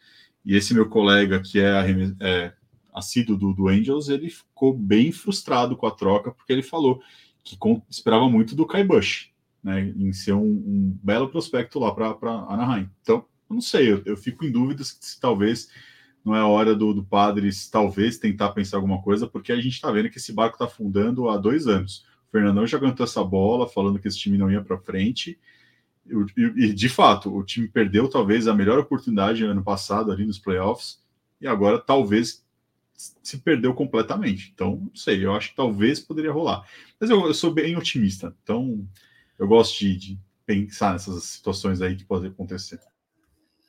E esse meu colega, que é, é assíduo do, do Angels, ele ficou bem frustrado com a troca, porque ele falou que com, esperava muito do Kai Bush, né, em ser um, um belo prospecto lá para Anaheim. Então, eu não sei, eu, eu fico em dúvidas se talvez não é hora do, do Padres talvez tentar pensar alguma coisa, porque a gente está vendo que esse barco está afundando há dois anos. O Fernandão já cantou essa bola, falando que esse time não ia para frente. E, de fato, o time perdeu talvez a melhor oportunidade ano passado ali nos playoffs, e agora talvez se perdeu completamente. Então, não sei, eu acho que talvez poderia rolar. Mas eu, eu sou bem otimista, então eu gosto de, de pensar nessas situações aí que podem acontecer.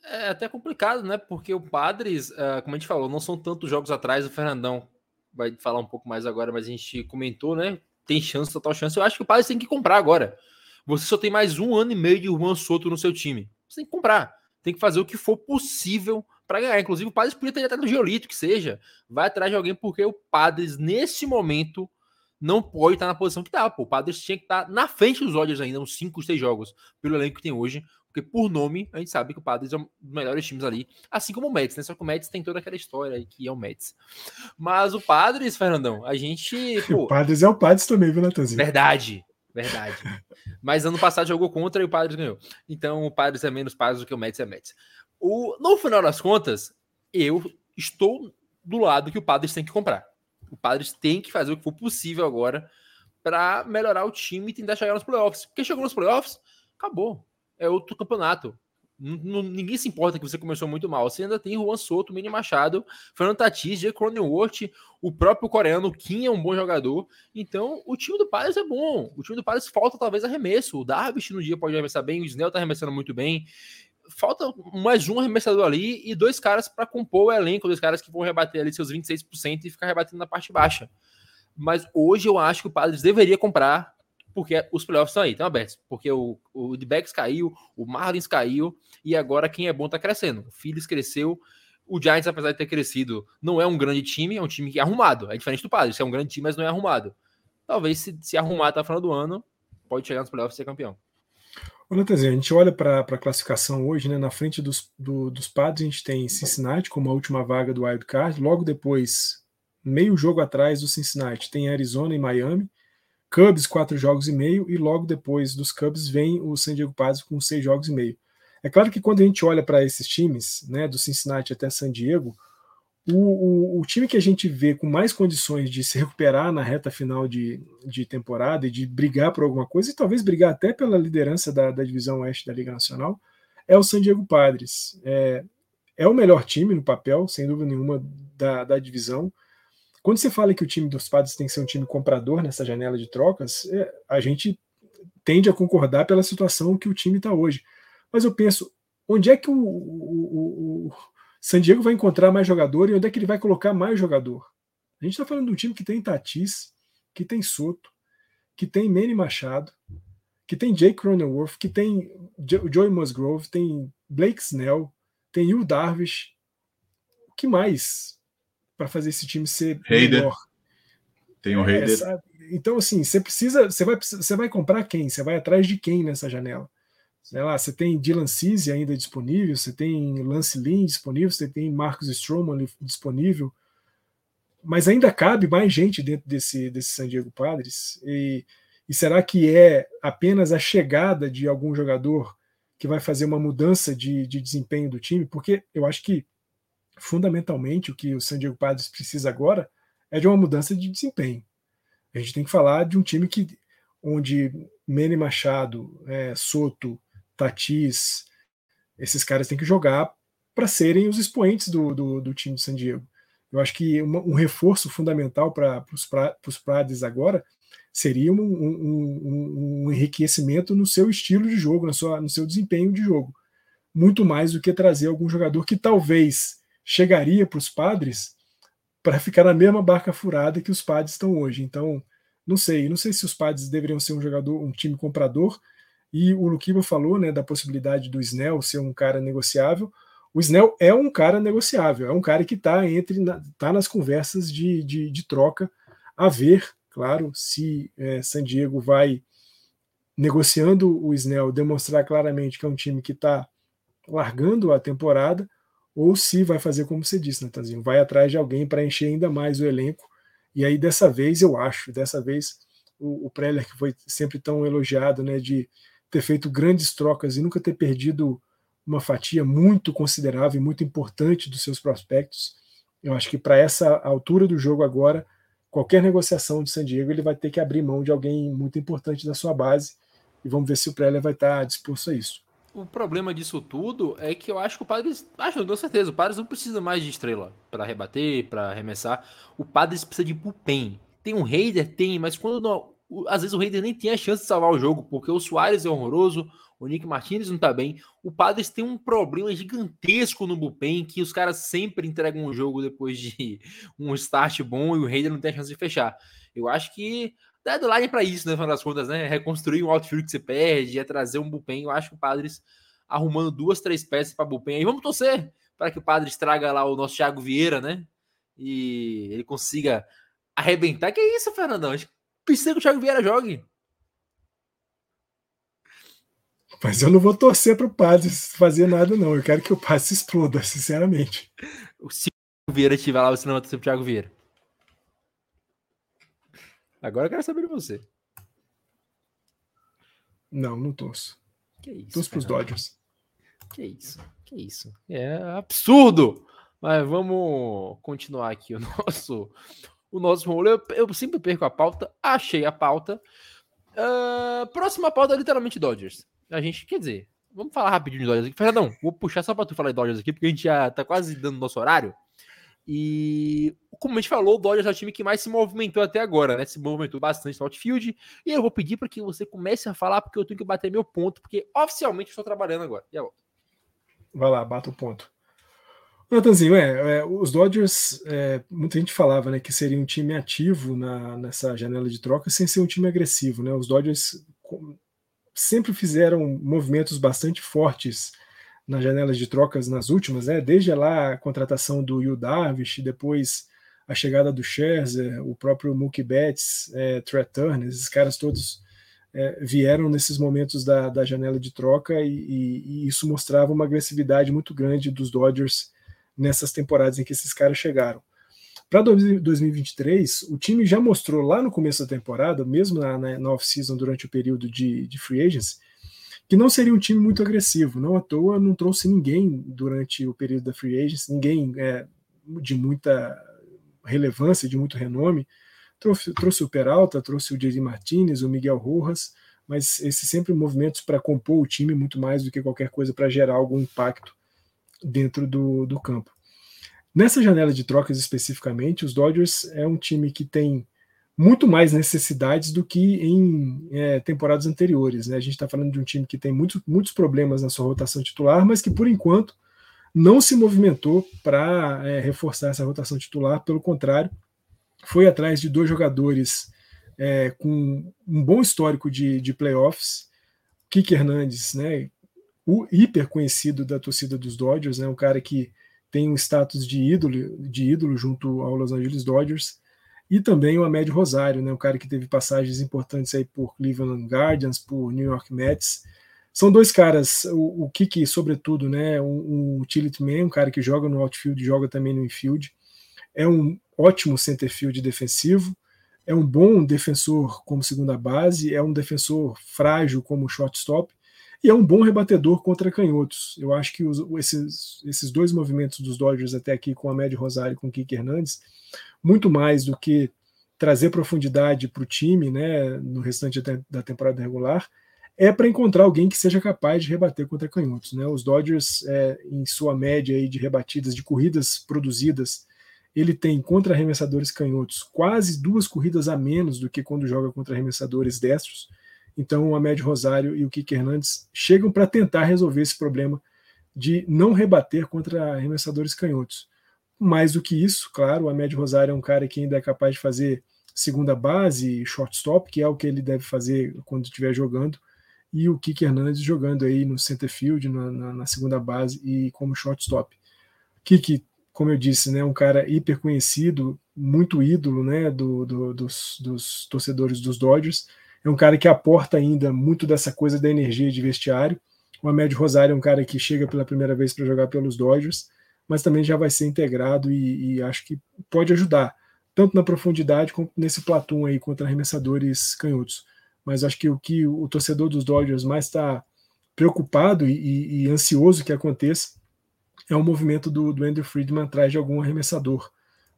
É até complicado, né? Porque o Padres, uh, como a gente falou, não são tantos jogos atrás. O Fernandão vai falar um pouco mais agora, mas a gente comentou, né? Tem chance, total chance. Eu acho que o Padres tem que comprar agora. Você só tem mais um ano e meio de Juan Soto no seu time. Você tem que comprar. Tem que fazer o que for possível para ganhar. Inclusive, o Padres podia ter até no Geolito, que seja. Vai atrás de alguém, porque o Padres, nesse momento, não pode estar na posição que está. O Padres tinha que estar na frente dos Dodgers ainda, uns 5, 6 jogos, pelo elenco que tem hoje. Porque por nome, a gente sabe que o Padres é um dos melhores times ali, assim como o Mets, né? Só que o Mets tem toda aquela história aí que é o Mets. Mas o Padres, Fernandão, a gente. Pô, o Padres é o Padres também, viu, Natanzinho? Verdade, verdade. Mas ano passado jogou contra e o Padres ganhou. Então o Padres é menos Padres do que o Mets é Mets. O, no final das contas, eu estou do lado que o Padres tem que comprar. O Padres tem que fazer o que for possível agora para melhorar o time e tentar chegar nos playoffs. Porque chegou nos playoffs, acabou é outro campeonato. Ninguém se importa que você começou muito mal. Você ainda tem Juan Soto, Mini Machado, Fernando Tatis, Jay Cronenworth, o próprio coreano Kim é um bom jogador. Então, o time do Palace é bom. O time do Palace falta talvez arremesso. O Darvish no dia pode arremessar bem, o Snell tá arremessando muito bem. Falta mais um arremessador ali e dois caras para compor o elenco, dois caras que vão rebater ali seus 26% e ficar rebatendo na parte baixa. Mas hoje eu acho que o Padres deveria comprar porque os playoffs estão aí, estão abertos. Porque o, o D-Backs caiu, o Marlins caiu, e agora quem é bom está crescendo. O Phillies cresceu, o Giants, apesar de ter crescido, não é um grande time, é um time que é arrumado. É diferente do Padres, é um grande time, mas não é arrumado. Talvez se, se arrumar até o final do ano, pode chegar nos playoffs e ser campeão. Ô, Natanzinho, a gente olha para a classificação hoje, né? Na frente dos, do, dos padres, a gente tem Cincinnati como a última vaga do Wild Card. Logo depois, meio jogo atrás do Cincinnati, tem Arizona e Miami. Cubs, quatro jogos e meio, e logo depois dos Cubs vem o San Diego Padres com seis jogos e meio. É claro que quando a gente olha para esses times, né, do Cincinnati até San Diego, o, o, o, time que a gente vê com mais condições de se recuperar na reta final de, de temporada e de brigar por alguma coisa, e talvez brigar até pela liderança da, da divisão oeste da Liga Nacional, é o San Diego Padres. É, é o melhor time no papel, sem dúvida nenhuma, da, da divisão. Quando você fala que o time dos padres tem que ser um time comprador nessa janela de trocas, é, a gente tende a concordar pela situação que o time está hoje. Mas eu penso, onde é que o, o, o, San Diego vai encontrar mais jogador e onde é que ele vai colocar mais jogador? A gente está falando de um time que tem Tatis, que tem Soto, que tem Manny Machado, que tem Jake Cronenworth, que tem Joey Musgrove, tem Blake Snell, tem Will Darvish. O que mais? Para fazer esse time ser Heider. melhor. Tem o é, Heider. Então, assim, você precisa. Você vai, você vai comprar quem? Você vai atrás de quem nessa janela? Sei lá, você tem Dylan Cease ainda disponível, você tem Lance Lynn disponível, você tem Marcos Stroman disponível, mas ainda cabe mais gente dentro desse, desse San Diego Padres. E, e será que é apenas a chegada de algum jogador que vai fazer uma mudança de, de desempenho do time? Porque eu acho que fundamentalmente, o que o San Diego Padres precisa agora é de uma mudança de desempenho. A gente tem que falar de um time que onde Manny Machado, é, Soto, Tatis, esses caras têm que jogar para serem os expoentes do, do, do, time de San Diego. Eu acho que uma, um reforço fundamental para os Prades agora seria um, um, um, enriquecimento no seu estilo de jogo, na sua, no seu desempenho de jogo. Muito mais do que trazer algum jogador que talvez chegaria para os padres para ficar na mesma barca furada que os padres estão hoje. Então, não sei, não sei se os padres deveriam ser um jogador, um time comprador. E o Luquiba falou, né, da possibilidade do Snell ser um cara negociável. O Snell é um cara negociável, é um cara que está entre, tá nas conversas de, de, de, troca. A ver, claro, se é, San Diego vai negociando o Snell, demonstrar claramente que é um time que está largando a temporada, ou se vai fazer como você disse, Natanzinho, vai atrás de alguém para encher ainda mais o elenco. E aí, dessa vez, eu acho, dessa vez, o, o Preller, que foi sempre tão elogiado, né, de ter feito grandes trocas e nunca ter perdido uma fatia muito considerável e muito importante dos seus prospectos. Eu acho que para essa altura do jogo agora, qualquer negociação de San Diego, ele vai ter que abrir mão de alguém muito importante da sua base. E vamos ver se o Preller vai estar disposto a isso o problema disso tudo é que eu acho que o Padres. Acho, com certeza, o Padres não precisa mais de estrela para rebater, para arremessar. O Padres precisa de bullpen. Tem um Raider? Tem, mas quando não, às vezes o Raider nem tem a chance de salvar o jogo, porque o Soares é horroroso, o Nick Martinez não tá bem. O Padres tem um problema gigantesco no bullpen, que os caras sempre entregam um jogo depois de um start bom e o Raider não tem a chance de fechar. Eu acho que deadline é para isso, né? No final das contas, né? Reconstruir um outfield que você perde, é trazer um bullpen. Eu acho que o Padres arrumando duas, três peças para bullpen. Aí vamos torcer para que o Padres traga lá o nosso Thiago Vieira, né? E ele consiga arrebentar. Que é isso, Fernandão? Precisa que o Thiago Vieira jogue. Mas eu não vou torcer para o Paz fazer nada, não. Eu quero que o Paz se exploda, sinceramente. Se o Vieira estiver lá, você não vai torcer pro Thiago Vieira. Agora eu quero saber de você. Não, não torço. Que isso? Torço pros Dodgers. Que isso? Que isso? É absurdo! Mas vamos continuar aqui o nosso o nosso rolê. Eu, eu sempre perco a pauta. Achei a pauta. Uh, próxima pauta é literalmente Dodgers. A gente, quer dizer, vamos falar rapidinho de Dodgers aqui. Fernandão, vou puxar só para tu falar de Dodgers aqui, porque a gente já tá quase dando nosso horário. E como a gente falou, o Dodgers é o time que mais se movimentou até agora, né? Se movimentou bastante no outfield. E eu vou pedir para que você comece a falar, porque eu tenho que bater meu ponto, porque oficialmente estou trabalhando agora. E. Vai lá, bata o ponto. Natanzinho, é, é, os Dodgers, é, muita gente falava né, que seria um time ativo na, nessa janela de troca sem ser um time agressivo. Né? Os Dodgers sempre fizeram movimentos bastante fortes nas janelas de trocas nas últimas, né? desde lá a contratação do Yu Darvish, depois a chegada do Scherzer, o próprio Mookie Betts, é, Trey Turner, esses caras todos é, vieram nesses momentos da, da janela de troca e, e, e, isso mostrava uma agressividade muito grande dos Dodgers nessas temporadas em que esses caras chegaram. Para 2023, o time já mostrou lá no começo da temporada, mesmo na, na, na off-season, durante o período de, de free agents, que não seria um time muito agressivo. Não à toa não trouxe ninguém durante o período da free agents, ninguém é, de muita relevância, de muito renome. Trouxe, trouxe o Peralta, trouxe o Jerry Martinez, o Miguel Rojas, mas esses sempre movimentos para compor o time muito mais do que qualquer coisa para gerar algum impacto dentro do, do campo. Nessa janela de trocas especificamente, os Dodgers é um time que tem muito mais necessidades do que em é, temporadas anteriores. Né? A gente está falando de um time que tem muito, muitos problemas na sua rotação titular, mas que por enquanto não se movimentou para é, reforçar essa rotação titular, pelo contrário, foi atrás de dois jogadores é, com um bom histórico de, de playoffs, Kike Hernandes, né, o hiper conhecido da torcida dos Dodgers, né, um cara que tem um status de ídolo, de ídolo junto ao Los Angeles Dodgers, e também o Ahmed Rosário, né, um cara que teve passagens importantes aí por Cleveland Guardians, por New York Mets. São dois caras, o, o Kiki, sobretudo, né, um, utility man, um cara que joga no outfield, joga também no infield, é um ótimo centerfield defensivo, é um bom defensor como segunda base, é um defensor frágil como shortstop, e é um bom rebatedor contra canhotos. Eu acho que os, esses, esses dois movimentos dos Dodgers até aqui, com a Rosário e com o Kike Hernandes, muito mais do que trazer profundidade para o time né, no restante da temporada regular, é para encontrar alguém que seja capaz de rebater contra canhotos. Né? Os Dodgers, é, em sua média aí de rebatidas, de corridas produzidas, ele tem contra arremessadores canhotos quase duas corridas a menos do que quando joga contra arremessadores destros. Então, o Amédio Rosário e o Kike Hernandes chegam para tentar resolver esse problema de não rebater contra arremessadores canhotos. Mais do que isso, claro, o Amédio Rosário é um cara que ainda é capaz de fazer segunda base, shortstop, que é o que ele deve fazer quando estiver jogando, e o Kike Hernandes jogando aí no center field, na, na, na segunda base e como shortstop. Kike, como eu disse, né, um cara hiper conhecido, muito ídolo né, do, do, dos, dos torcedores dos Dodgers, é um cara que aporta ainda muito dessa coisa da energia de vestiário. O Ahmed Rosário é um cara que chega pela primeira vez para jogar pelos Dodgers, mas também já vai ser integrado e, e, acho que pode ajudar, tanto na profundidade quanto nesse platum aí contra arremessadores canhotos. Mas acho que o que o torcedor dos Dodgers mais está preocupado e, e, ansioso que aconteça é o movimento do, do Andrew Friedman atrás de algum arremessador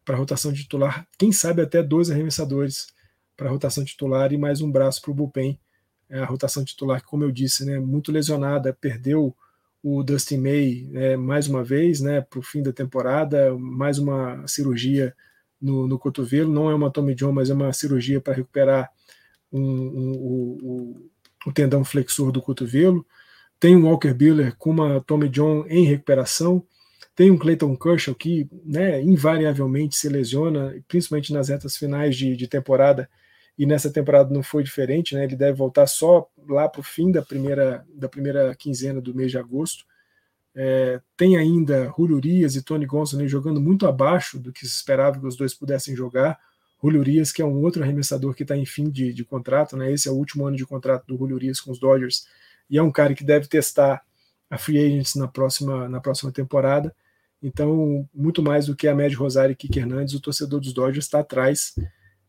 para a rotação titular, quem sabe até dois arremessadores para a rotação titular e mais um braço para o bullpen. É a rotação titular, como eu disse, né, muito lesionada, perdeu o Dustin May é, mais uma vez né, para o fim da temporada, mais uma cirurgia no, no, cotovelo. Não é uma Tommy John, mas é uma cirurgia para recuperar um, um, um, o tendão flexor do cotovelo. Tem um Walker Buehler com uma Tommy John em recuperação. Tem um Clayton Kershaw que né, invariavelmente se lesiona, principalmente nas retas finais de, de temporada e nessa temporada não foi diferente, né? Ele deve voltar só lá para o fim da primeira, da primeira quinzena do mês de agosto. É, tem ainda Julio e Tony Gonzalez jogando muito abaixo do que se esperava que os dois pudessem jogar. Julio que é um outro arremessador que está em fim de, de, contrato, né? Esse é o último ano de contrato do Julio com os Dodgers, e é um cara que deve testar a free agents na próxima, na próxima temporada. Então, muito mais do que a Med Rosário e Kike Hernandes, o torcedor dos Dodgers está atrás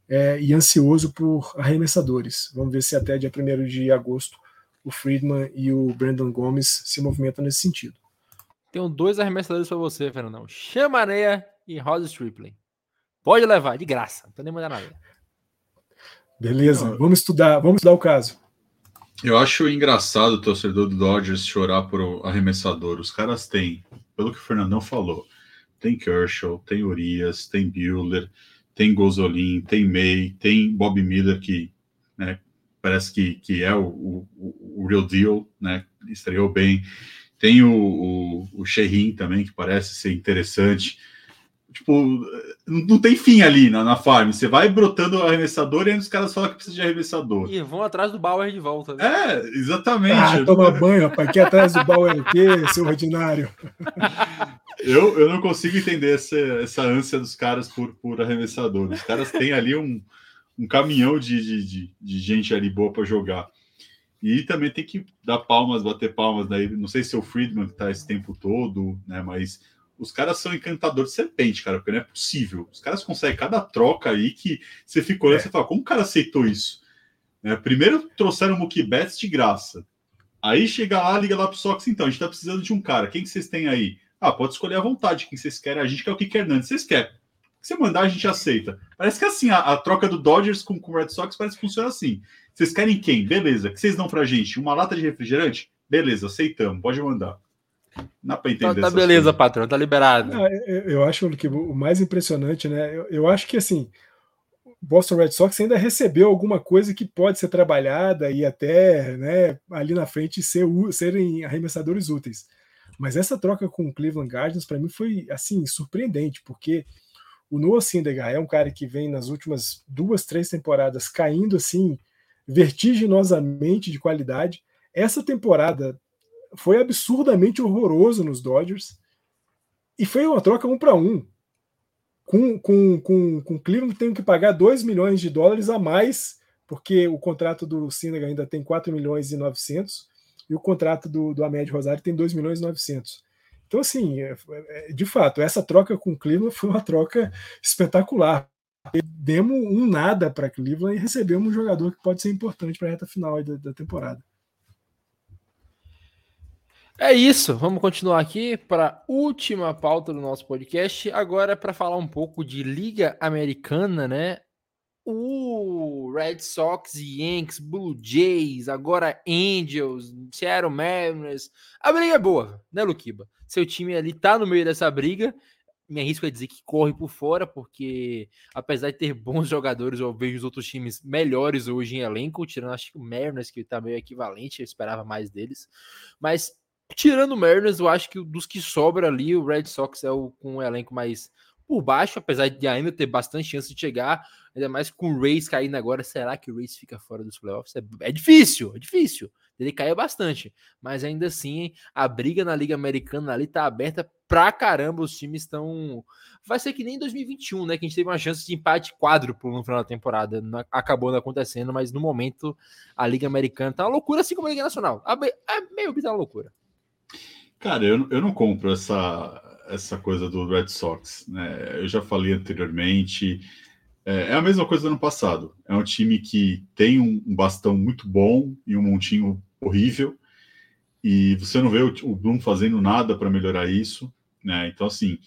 é, e ansioso por arremessadores. Vamos ver se até dia 1 de agosto o Friedman e o Brandon Gomes se movimentam nesse sentido. Tenho dois arremessadores para você, Fernandão. Chamareia e Rosa Stripling. Pode levar, de graça. Não tô nem mandando nada. Beleza, vamos estudar, vamos estudar o caso. Eu acho engraçado o torcedor do Dodgers chorar por arremessador. Os caras têm, pelo que o Fernandão falou, tem Kershaw, tem Urias, tem Buehler, tem Gozolin, tem May, tem Bob Miller, que né, parece que, que é o, o, o real deal, né? Estreou bem. Tem o, o, o Sherin também, que parece ser interessante tipo, não tem fim ali na, na farm. Você vai brotando arremessador e aí os caras falam que precisa de arremessador. E vão atrás do Bauer de volta. Né? É, exatamente. Ah, toma banho, rapaz. Aqui atrás do Bauer o quê, seu ordinário? Eu, eu não consigo entender essa, essa ânsia dos caras por, por arremessador. Os caras têm ali um, um caminhão de, de, de, de gente ali boa para jogar. E também tem que dar palmas, bater palmas. Daí, não sei se é o Friedman que está esse tempo todo, né? Mas os caras são encantadores de serpente, cara, porque não é possível. Os caras conseguem cada troca aí que você fica olhando e é. fala, como o cara aceitou isso? É, primeiro trouxeram o Mookie Betts de graça. Aí chega lá, liga lá pro Sox, então, a gente tá precisando de um cara. Quem que vocês têm aí? Ah, pode escolher à vontade quem vocês querem. A gente quer o Kike Hernandes. Vocês querem? Se você mandar, a gente aceita. Parece que assim, a, a troca do Dodgers com, com o Red Sox parece que funciona assim. Vocês querem quem? Beleza. que vocês dão pra gente? Uma lata de refrigerante? Beleza, aceitamos. Pode mandar. Dá para entender. Tá, tá beleza, coisas. patrão, tá liberado. Não, eu, eu, acho que o mais impressionante, né? Eu, eu acho que assim, Boston Red Sox ainda recebeu alguma coisa que pode ser trabalhada e até né, ali na frente ser, serem arremessadores úteis. Mas essa troca com o Cleveland Guardians para mim foi assim surpreendente, porque o Noah Syndergaard é um cara que vem nas últimas duas, três temporadas caindo assim vertiginosamente de qualidade. Essa temporada foi absurdamente horroroso nos Dodgers e foi uma troca um para um. Com, com, com, com Cleveland tem que pagar 2 milhões de dólares a mais, porque o contrato do Sinega ainda tem 4 milhões e 900 e o contrato do, do Amédio Rosário tem 2 milhões e 900. Então, assim, é, é, de fato, essa troca com Cleveland foi uma troca espetacular. Demos um nada para Cleveland e recebemos um jogador que pode ser importante para a reta final da, da temporada. É isso, vamos continuar aqui para a última pauta do nosso podcast. Agora, para falar um pouco de Liga Americana, né? O Red Sox, Yankees, Blue Jays, agora Angels, Seattle Mariners. A briga é boa, né, Luquiba? Seu time ali tá no meio dessa briga. Me arrisco a dizer que corre por fora, porque apesar de ter bons jogadores, eu vejo os outros times melhores hoje em elenco, tirando acho que o Mariners, que tá meio equivalente, eu esperava mais deles. Mas Tirando o Mariners, eu acho que dos que sobra ali, o Red Sox é o com um elenco mais por baixo, apesar de ainda ter bastante chance de chegar, ainda mais com o Rays caindo agora. Será que o Rays fica fora dos playoffs? É, é difícil, é difícil. Ele caiu bastante, mas ainda assim a briga na Liga Americana ali tá aberta pra caramba. Os times estão. Vai ser que nem em 2021, né? Que a gente teve uma chance de empate quádruplo no final da temporada. Não, acabou não acontecendo, mas no momento a Liga Americana tá uma loucura, assim como a Liga Nacional. É meio bizarra loucura. Cara, eu, eu não compro essa, essa coisa do Red Sox. Né? Eu já falei anteriormente. É, é, a mesma coisa do ano passado. É um time que tem um, um bastão muito bom e um montinho horrível. E você não vê o, o Bloom fazendo nada para melhorar isso. Né? Então, assim,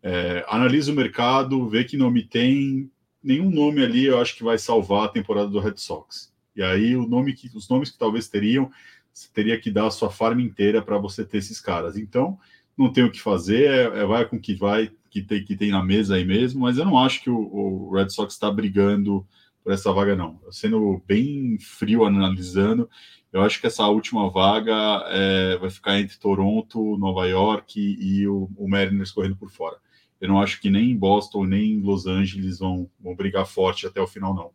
é, analisa o mercado, vê que nome tem. Nenhum nome ali eu acho que vai salvar a temporada do Red Sox. E aí o nome que, os nomes que talvez teriam você teria que dar a sua farm inteira para você ter esses caras. Então, não tem o que fazer, é, é, vai com o que vai, que tem, que tem na mesa aí mesmo, mas eu não acho que o, o Red Sox está brigando por essa vaga, não. Sendo bem frio analisando, eu acho que essa última vaga é, vai ficar entre Toronto, Nova York e, o, o Mariners correndo por fora. Eu não acho que nem Boston nem Los Angeles vão, vão brigar forte até o final, não.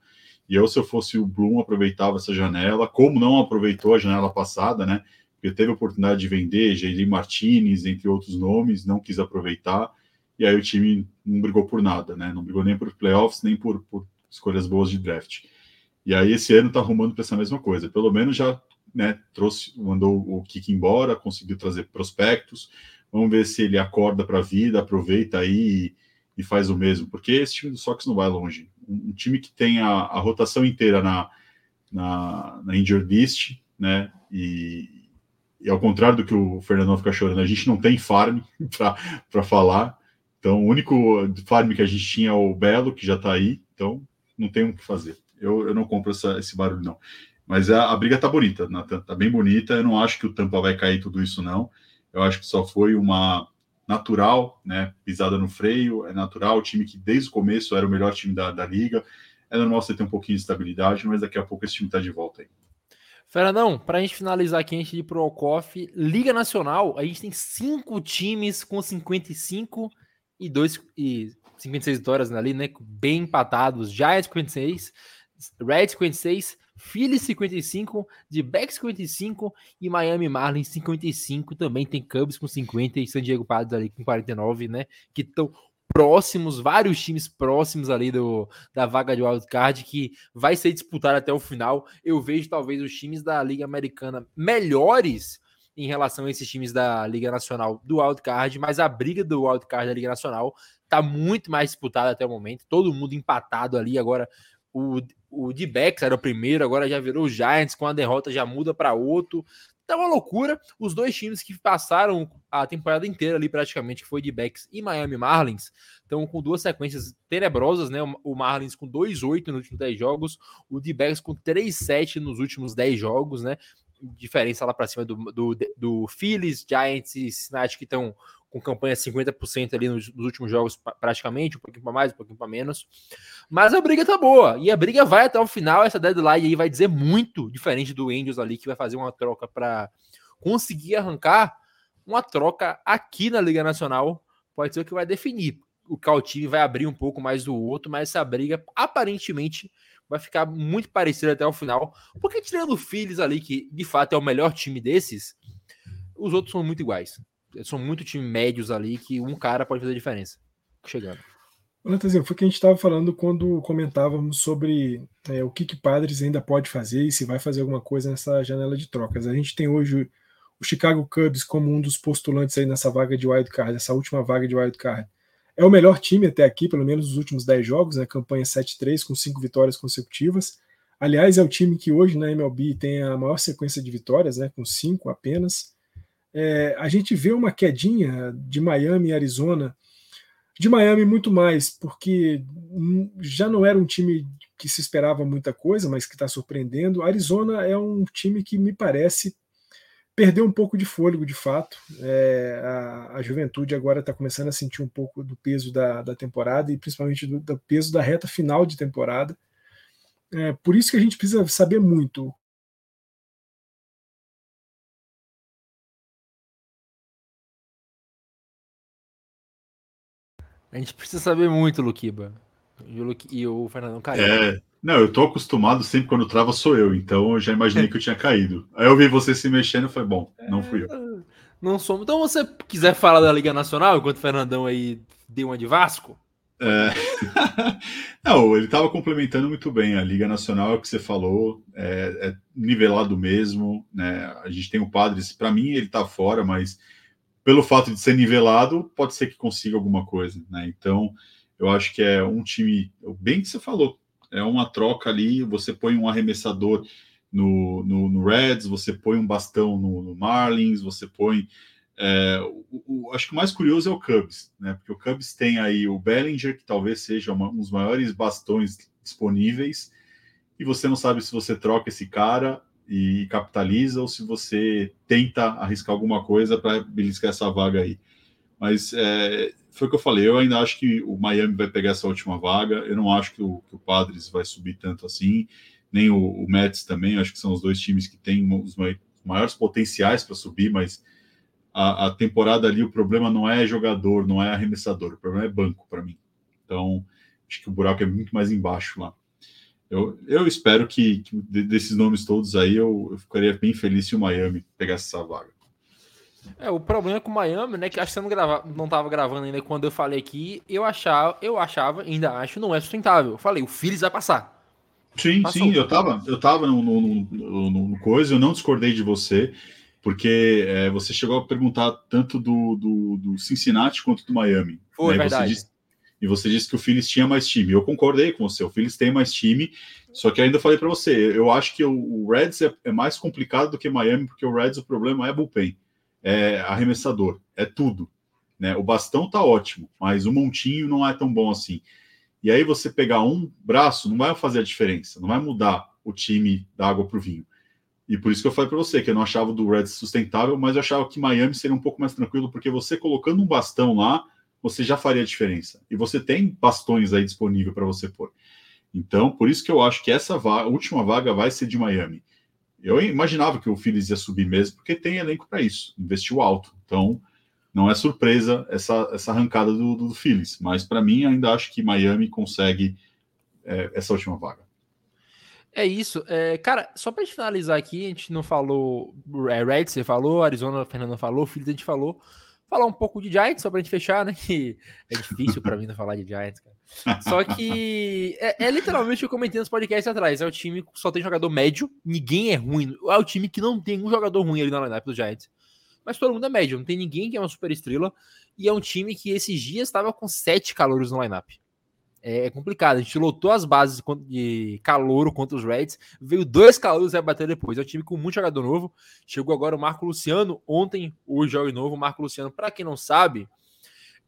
E eu, se eu fosse o Bloom, aproveitava essa janela, como não aproveitou a janela passada, né? Porque teve a oportunidade de vender, Jair Martinez, entre outros nomes, não quis aproveitar. e aí o time não brigou por nada, né? Não brigou nem por playoffs, nem por, por escolhas boas de draft. E aí esse ano tá arrumando para essa mesma coisa. Pelo menos já né, trouxe, mandou o Kiki embora, conseguiu trazer prospectos. Vamos ver se ele acorda para a vida, aproveita aí e, e, faz o mesmo, porque esse time do Sox não vai longe. Um, um time que tem a, a rotação inteira na, na, na injured list, né? E, e ao contrário do que o Fernandão fica chorando, a gente não tem farm para falar. Então, o único farm que a gente tinha é o Belo, que já está aí. Então, não tem o que fazer. Eu, eu não compro essa, esse barulho, não. Mas a, a briga tá bonita, tá, tá bem bonita. Eu não acho que o Tampa vai cair tudo isso, não. Eu acho que só foi uma natural, né? Pisada no freio, é natural. O time que desde o começo era o melhor time da, da liga. É normal você ter um pouquinho de estabilidade, mas daqui a pouco esse time tá de volta aí. Fernandão, para a gente finalizar aqui antes de ir pro Alcoff, Liga Nacional, a gente tem cinco times com 55 e, dois, e 56 vitórias ali, né? Bem empatados. Giants 56, Reds 56, Phillies 55, de Beck 55 e Miami Marlins 55. Também tem Cubs com 50 e San Diego Padres ali com 49, né? Que estão próximos, vários times próximos ali do, da vaga de wildcard que vai ser disputada até o final. Eu vejo talvez os times da Liga Americana melhores em relação a esses times da Liga Nacional do wildcard, mas a briga do wildcard da Liga Nacional tá muito mais disputada até o momento, todo mundo empatado ali agora. O, o D-Backs era o primeiro, agora já virou o Giants, com a derrota já muda para outro. Tá uma loucura. Os dois times que passaram a temporada inteira ali praticamente, que foi de Becks e Miami Marlins, estão com duas sequências tenebrosas, né? O Marlins com 2-8 nos últimos 10 jogos, o D-Backs com 3-7 nos últimos 10 jogos, né? Diferença lá para cima do, do, do Phillies, Giants e Cincinnati que estão com campanha 50% ali nos, nos, últimos jogos, praticamente, um pouquinho para mais, um pouquinho para menos. Mas a briga tá boa, e a briga vai até o final. Essa deadline aí vai dizer muito diferente do Angels ali, que vai fazer uma troca para conseguir arrancar uma troca aqui na Liga Nacional. Pode ser o que vai definir. O time vai abrir um pouco mais do outro, mas essa briga aparentemente vai ficar muito parecida até o final. Porque tirando o Phillies ali, que de fato é o melhor time desses, os outros são muito iguais são muito times médios ali que um cara pode fazer diferença. Chegando. Natanzinho, foi o que a gente estava falando quando comentávamos sobre é, o que, que Padres ainda pode fazer e se vai fazer alguma coisa nessa janela de trocas. A gente tem hoje o Chicago Cubs como um dos postulantes aí nessa vaga de wild card, essa última vaga de wild card. É o melhor time até aqui, pelo menos nos últimos 10 jogos, né? Campanha 7-3 com cinco vitórias consecutivas. Aliás, é o time que hoje na MLB tem a maior sequência de vitórias, né? Com cinco apenas é, a gente vê uma quedinha de Miami e Arizona, de Miami muito mais, porque já não era um time que se esperava muita coisa, mas que está surpreendendo. Arizona é um time que me parece perdeu um pouco de fôlego de fato. É, a, a, juventude agora está começando a sentir um pouco do peso da, da temporada e principalmente do, do, peso da reta final de temporada. É, por isso que a gente precisa saber muito A gente precisa saber muito, Luquiba. E o, Luqui, e o Fernandão caiu. É, não, eu tô acostumado sempre quando trava sou eu, então eu já imaginei que eu tinha caído. Aí eu vi você se mexendo e falei, bom, não fui eu. É, não somos. Então você quiser falar da Liga Nacional, enquanto o Fernandão aí deu uma de Vasco? É... não, ele estava complementando muito bem. A Liga Nacional, é o que você falou, é, é nivelado mesmo. Né? A gente tem o Padres, para mim ele está fora, mas pelo fato de ser nivelado, pode ser que consiga alguma coisa, né? Então, eu acho que é um time, bem que você falou, é uma troca ali, você põe um arremessador no, no, no Reds, você põe um bastão no, no Marlins, você põe. É, o, o, acho que o mais curioso é o Cubs, né? Porque o Cubs tem aí o Bellinger, que talvez seja uma, um dos maiores bastões disponíveis, e você não sabe se você troca esse cara e capitaliza ou se você tenta arriscar alguma coisa para beliscar essa vaga aí. Mas é, foi o que eu falei, eu ainda acho que o Miami vai pegar essa última vaga, eu não acho que o, que o Padres vai subir tanto assim, nem o, o Mets também, acho que são os dois times que têm os maiores potenciais para subir, mas a, a, temporada ali, o problema não é jogador, não é arremessador, o problema é banco para mim. Então, acho que o buraco é muito mais embaixo lá. Eu, eu espero que, que desses nomes todos aí eu, eu, ficaria bem feliz se o Miami pegasse essa vaga. É, o problema com o Miami, né, que acho que você não, grava, não tava gravando ainda quando eu falei aqui, eu achava, eu achava, ainda acho, não é sustentável. Eu falei, o Phillies vai passar. Sim, Passou. sim, eu tava, eu tava no, no, no, no, coisa, eu não discordei de você, porque é, você chegou a perguntar tanto do, do, do Cincinnati quanto do Miami. Foi, né? verdade. Você disse, e você disse que o Phillies tinha mais time. Eu concordei com você, o Phillies tem mais time, só que ainda falei para você, eu acho que o, Reds é, é, mais complicado do que Miami, porque o Reds o problema é bullpen, é arremessador, é tudo. Né? O bastão tá ótimo, mas o montinho não é tão bom assim. E aí você pegar um braço não vai fazer a diferença, não vai mudar o time da água para o vinho. E por isso que eu falei para você que eu não achava do Reds sustentável, mas eu achava que Miami seria um pouco mais tranquilo, porque você colocando um bastão lá, você já faria a diferença. E você tem bastões aí disponível para você pôr. Então, por isso que eu acho que essa vaga, última vaga vai ser de Miami. Eu imaginava que o Phillies ia subir mesmo, porque tem elenco para isso, investiu alto. Então, não é surpresa essa, essa arrancada do, do Phillies. Mas, para mim, ainda acho que Miami consegue é, essa última vaga. É isso. É, cara, só para finalizar aqui, a gente não falou. É, Red, você falou, Arizona, Fernando falou, Phillies a gente falou falar um pouco de Giants, só pra gente fechar, né? Que é difícil para mim não falar de Giants, cara. Só que é, é, literalmente o que eu comentei nos podcasts atrás. É o time que só tem jogador médio, ninguém é ruim. É o time que não tem um jogador ruim ali na lineup do Giants. Mas todo mundo é médio, não tem ninguém que é uma super estrela. E é um time que esses dias estava com sete calouros no lineup é, é complicado. A gente lotou as bases de calouro contra os Reds. Veio dois calouros a bater depois. É um time com muito jogador novo. Chegou agora o Marco Luciano. Ontem, o jogo novo. O Marco Luciano, para quem não sabe,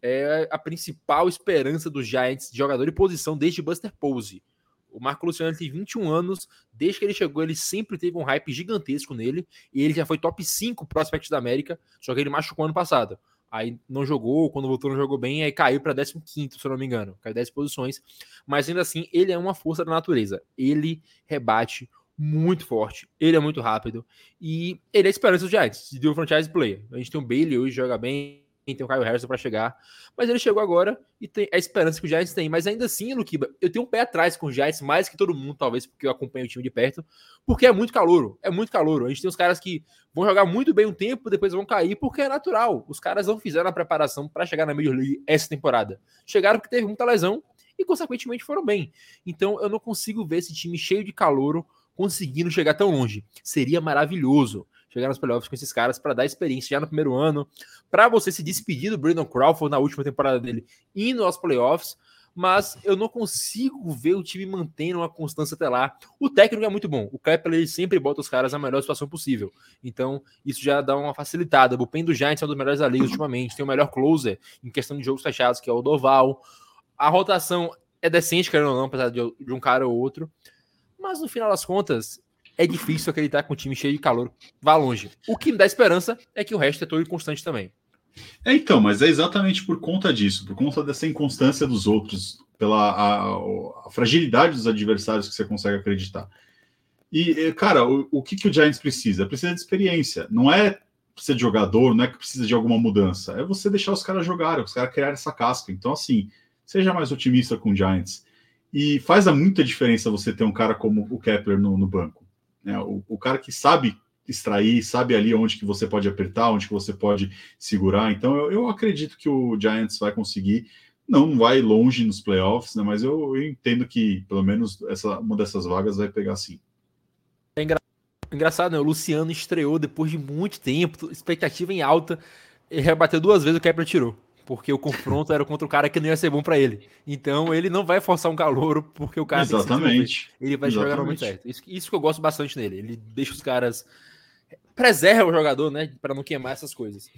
é a principal esperança dos Giants de jogador de posição desde Buster Pose. O Marco Luciano tem 21 anos. Desde que ele chegou, ele sempre teve um hype gigantesco nele. E ele já foi top 5 prospect da América. Só que ele machucou ano passado aí não jogou, quando voltou não jogou bem, aí caiu para 15, se eu não me engano, caiu 10 posições, mas ainda assim ele é uma força da natureza, ele rebate muito forte, ele é muito rápido. E ele é a esperança do Giants, de um franchise player. A gente tem o Bailey hoje, joga bem, tem o Kyle Harrison para chegar. Mas ele chegou agora e tem a esperança que o Giants tem. Mas ainda assim, Luquiba, eu tenho um pé atrás com o Giants, mais que todo mundo, talvez, porque eu acompanho o time de perto, porque é muito calouro. É muito calouro. A gente tem os caras que vão jogar muito bem um tempo, depois vão cair, porque é natural. Os caras não fizeram a preparação para chegar na Major League essa temporada. Chegaram porque teve muita lesão e, consequentemente, foram bem. Então, eu não consigo ver esse time cheio de calouro conseguindo chegar tão longe. Seria maravilhoso chegar nos playoffs com esses caras para dar experiência já no primeiro ano, para você se despedir do Brandon Crawford na última temporada dele indo aos playoffs, mas eu não consigo ver o time mantendo uma constância até lá. O técnico é muito bom, o Kepler sempre bota os caras na melhor situação possível, então isso já dá uma facilitada. O bullpen do Giants é um dos melhores da liga ultimamente, tem o melhor closer em questão de jogos fechados, que é o Doval. A rotação é decente, querendo ou não, apesar de um cara ou outro. Mas no final das contas, é difícil acreditar com um time cheio de calor vá longe. O que me dá esperança é que o resto é todo inconstante também. É, então, mas é exatamente por conta disso, por conta dessa inconstância dos outros, pela a, a fragilidade dos adversários que você consegue acreditar. E, cara, o, o que, que o Giants precisa? Precisa de experiência. Não é de jogador, não é que precisa de alguma mudança. É você deixar os caras jogarem, os caras criarem essa casca. Então, assim, seja mais otimista com o Giants. E faz muita diferença você ter um cara como o Kepler no, no banco. Né? O, o cara que sabe extrair, sabe ali onde que você pode apertar, onde que você pode segurar. Então eu, eu acredito que o Giants vai conseguir. Não vai longe nos playoffs, né? mas eu, eu entendo que pelo menos essa, uma dessas vagas vai pegar sim. É engra... engraçado, né? O Luciano estreou depois de muito tempo, expectativa em alta, e rebateu duas vezes, o Kepler tirou porque o confronto era contra o cara que não ia ser bom para ele. Então ele não vai forçar um calouro porque o cara Exatamente. ele vai jogar no momento certo. Isso, isso, que eu gosto bastante nele. Ele deixa os caras preserva o jogador, né, para não queimar essas coisas.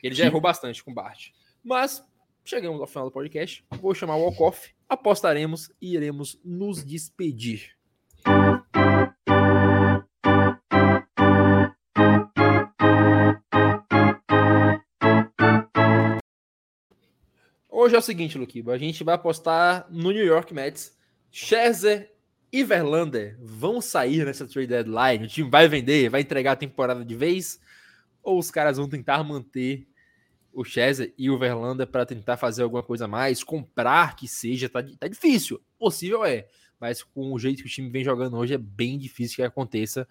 Ele já errou bastante com o Bart. Mas chegamos ao final do podcast. Vou chamar o Walkoff, apostaremos e iremos nos despedir. Hoje é o seguinte, Luquiba, a gente vai apostar no New York Mets. Scherzer e Verlander vão sair nessa trade deadline? O time vai vender, vai entregar a temporada de vez? Ou os caras vão tentar manter o Scherzer e o Verlander para tentar fazer alguma coisa a mais, comprar que seja, tá, tá difícil. Possível é, mas com o jeito que o time vem jogando hoje é bem difícil que aconteça.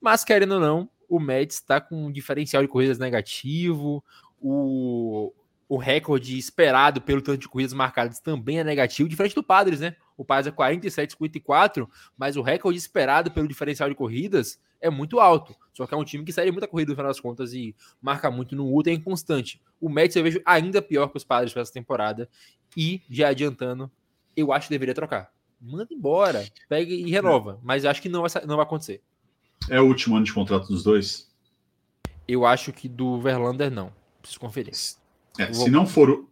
Mas querendo ou não, o Mets está com um diferencial de corridas negativo, o, o recorde esperado pelo tanto de corridas marcadas também é negativo, diferente do Padres, né? O Padres é 47, 54, mas o recorde esperado pelo diferencial de corridas é muito alto. Só que é um time que sai muita corrida no final das contas e marca muito no último, é inconstante. O Mets eu vejo ainda pior que os Padres para essa temporada e já adiantando, eu acho que deveria trocar manda embora, pega e renova. Mas acho que não vai, não vai acontecer. É o último ano de contrato dos dois? Eu acho que do Verlander não. Preciso conferir. É, se não for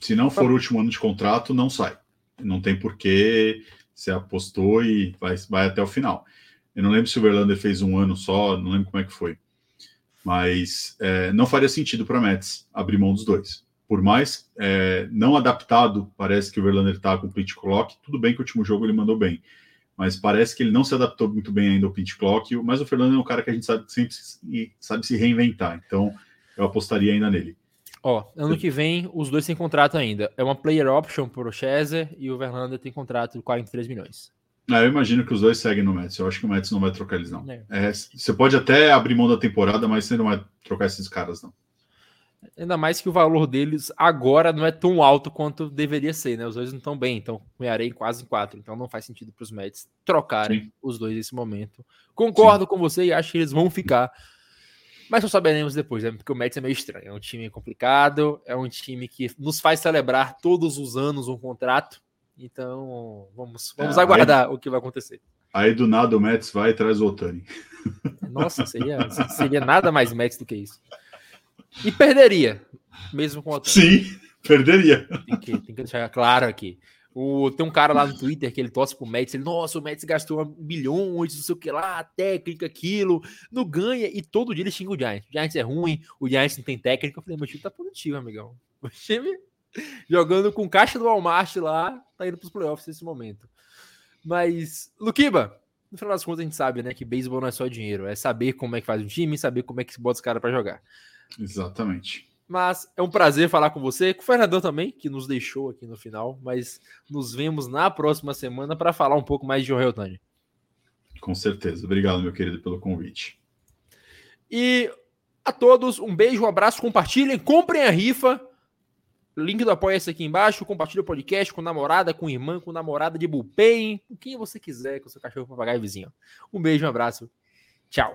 se não for o último ano de contrato, não sai. Não tem porquê. Você apostou e vai, vai até o final. Eu não lembro se o Verlander fez um ano só, não lembro como é que foi. Mas é, não faria sentido para Mets abrir mão dos dois por mais é, não adaptado, parece que o Verlander está com o pitch clock. Tudo bem que o último jogo ele mandou bem, mas parece que ele não se adaptou muito bem ainda ao pitch clock. Mas o Fernando é um cara que a gente sabe sempre sabe se reinventar, então eu apostaria ainda nele. Ó, ano que vem os dois têm contrato ainda. É uma player option para o Chester e o Verlander tem contrato de 43 milhões. Ah, eu imagino que os dois seguem no Mets. Eu acho que o Mets não vai trocar eles, não. É. É, você pode até abrir mão da temporada, mas você não vai trocar esses caras, não. Ainda mais que o valor deles agora não é tão alto quanto deveria ser, né? Os dois não estão bem, então Mearei quase em quatro, então não faz sentido para os Mets trocarem Sim. os dois nesse momento. Concordo Sim. com você e acho que eles vão ficar. Mas só saberemos depois, né? Porque o Mets é meio estranho. É um time complicado, é um time que nos faz celebrar todos os anos um contrato. Então, vamos, vamos é, aguardar aí, o que vai acontecer. Aí do nada o Mets vai e traz o Otani. Nossa, seria, seria nada mais Mets do que isso. E perderia, mesmo com o Otani. Sim, perderia. Tem que, tem que deixar claro aqui. O, tem um cara lá no Twitter que ele torce pro Mets, ele, nossa, o Mets gastou bilhões, não sei o que lá, técnica, aquilo, não ganha, e todo dia ele xinga o Giants. O Giants é ruim, o Giants não tem técnica. Eu falei, meu time tá positivo, amigão. O time jogando com caixa do Walmart lá, tá indo pros playoffs nesse momento. Mas, Luquiba, no final das contas a gente sabe, né, que beisebol não é só dinheiro, é saber como é que faz um time, saber como é que se bota os caras para jogar. Exatamente. Mas é um prazer falar com você, com o Fernandão também, que nos deixou aqui no final. Mas nos vemos na próxima semana para falar um pouco mais de Jorge Otani. Com certeza. Obrigado, meu querido, pelo convite. E a todos, um beijo, um abraço, compartilhem, comprem a rifa. Link do Apoia-se aqui embaixo. Compartilhe o podcast com namorada, com irmã, com namorada de bullpen, com quem você quiser, com seu cachorro, papagaio vizinho. Um beijo, um abraço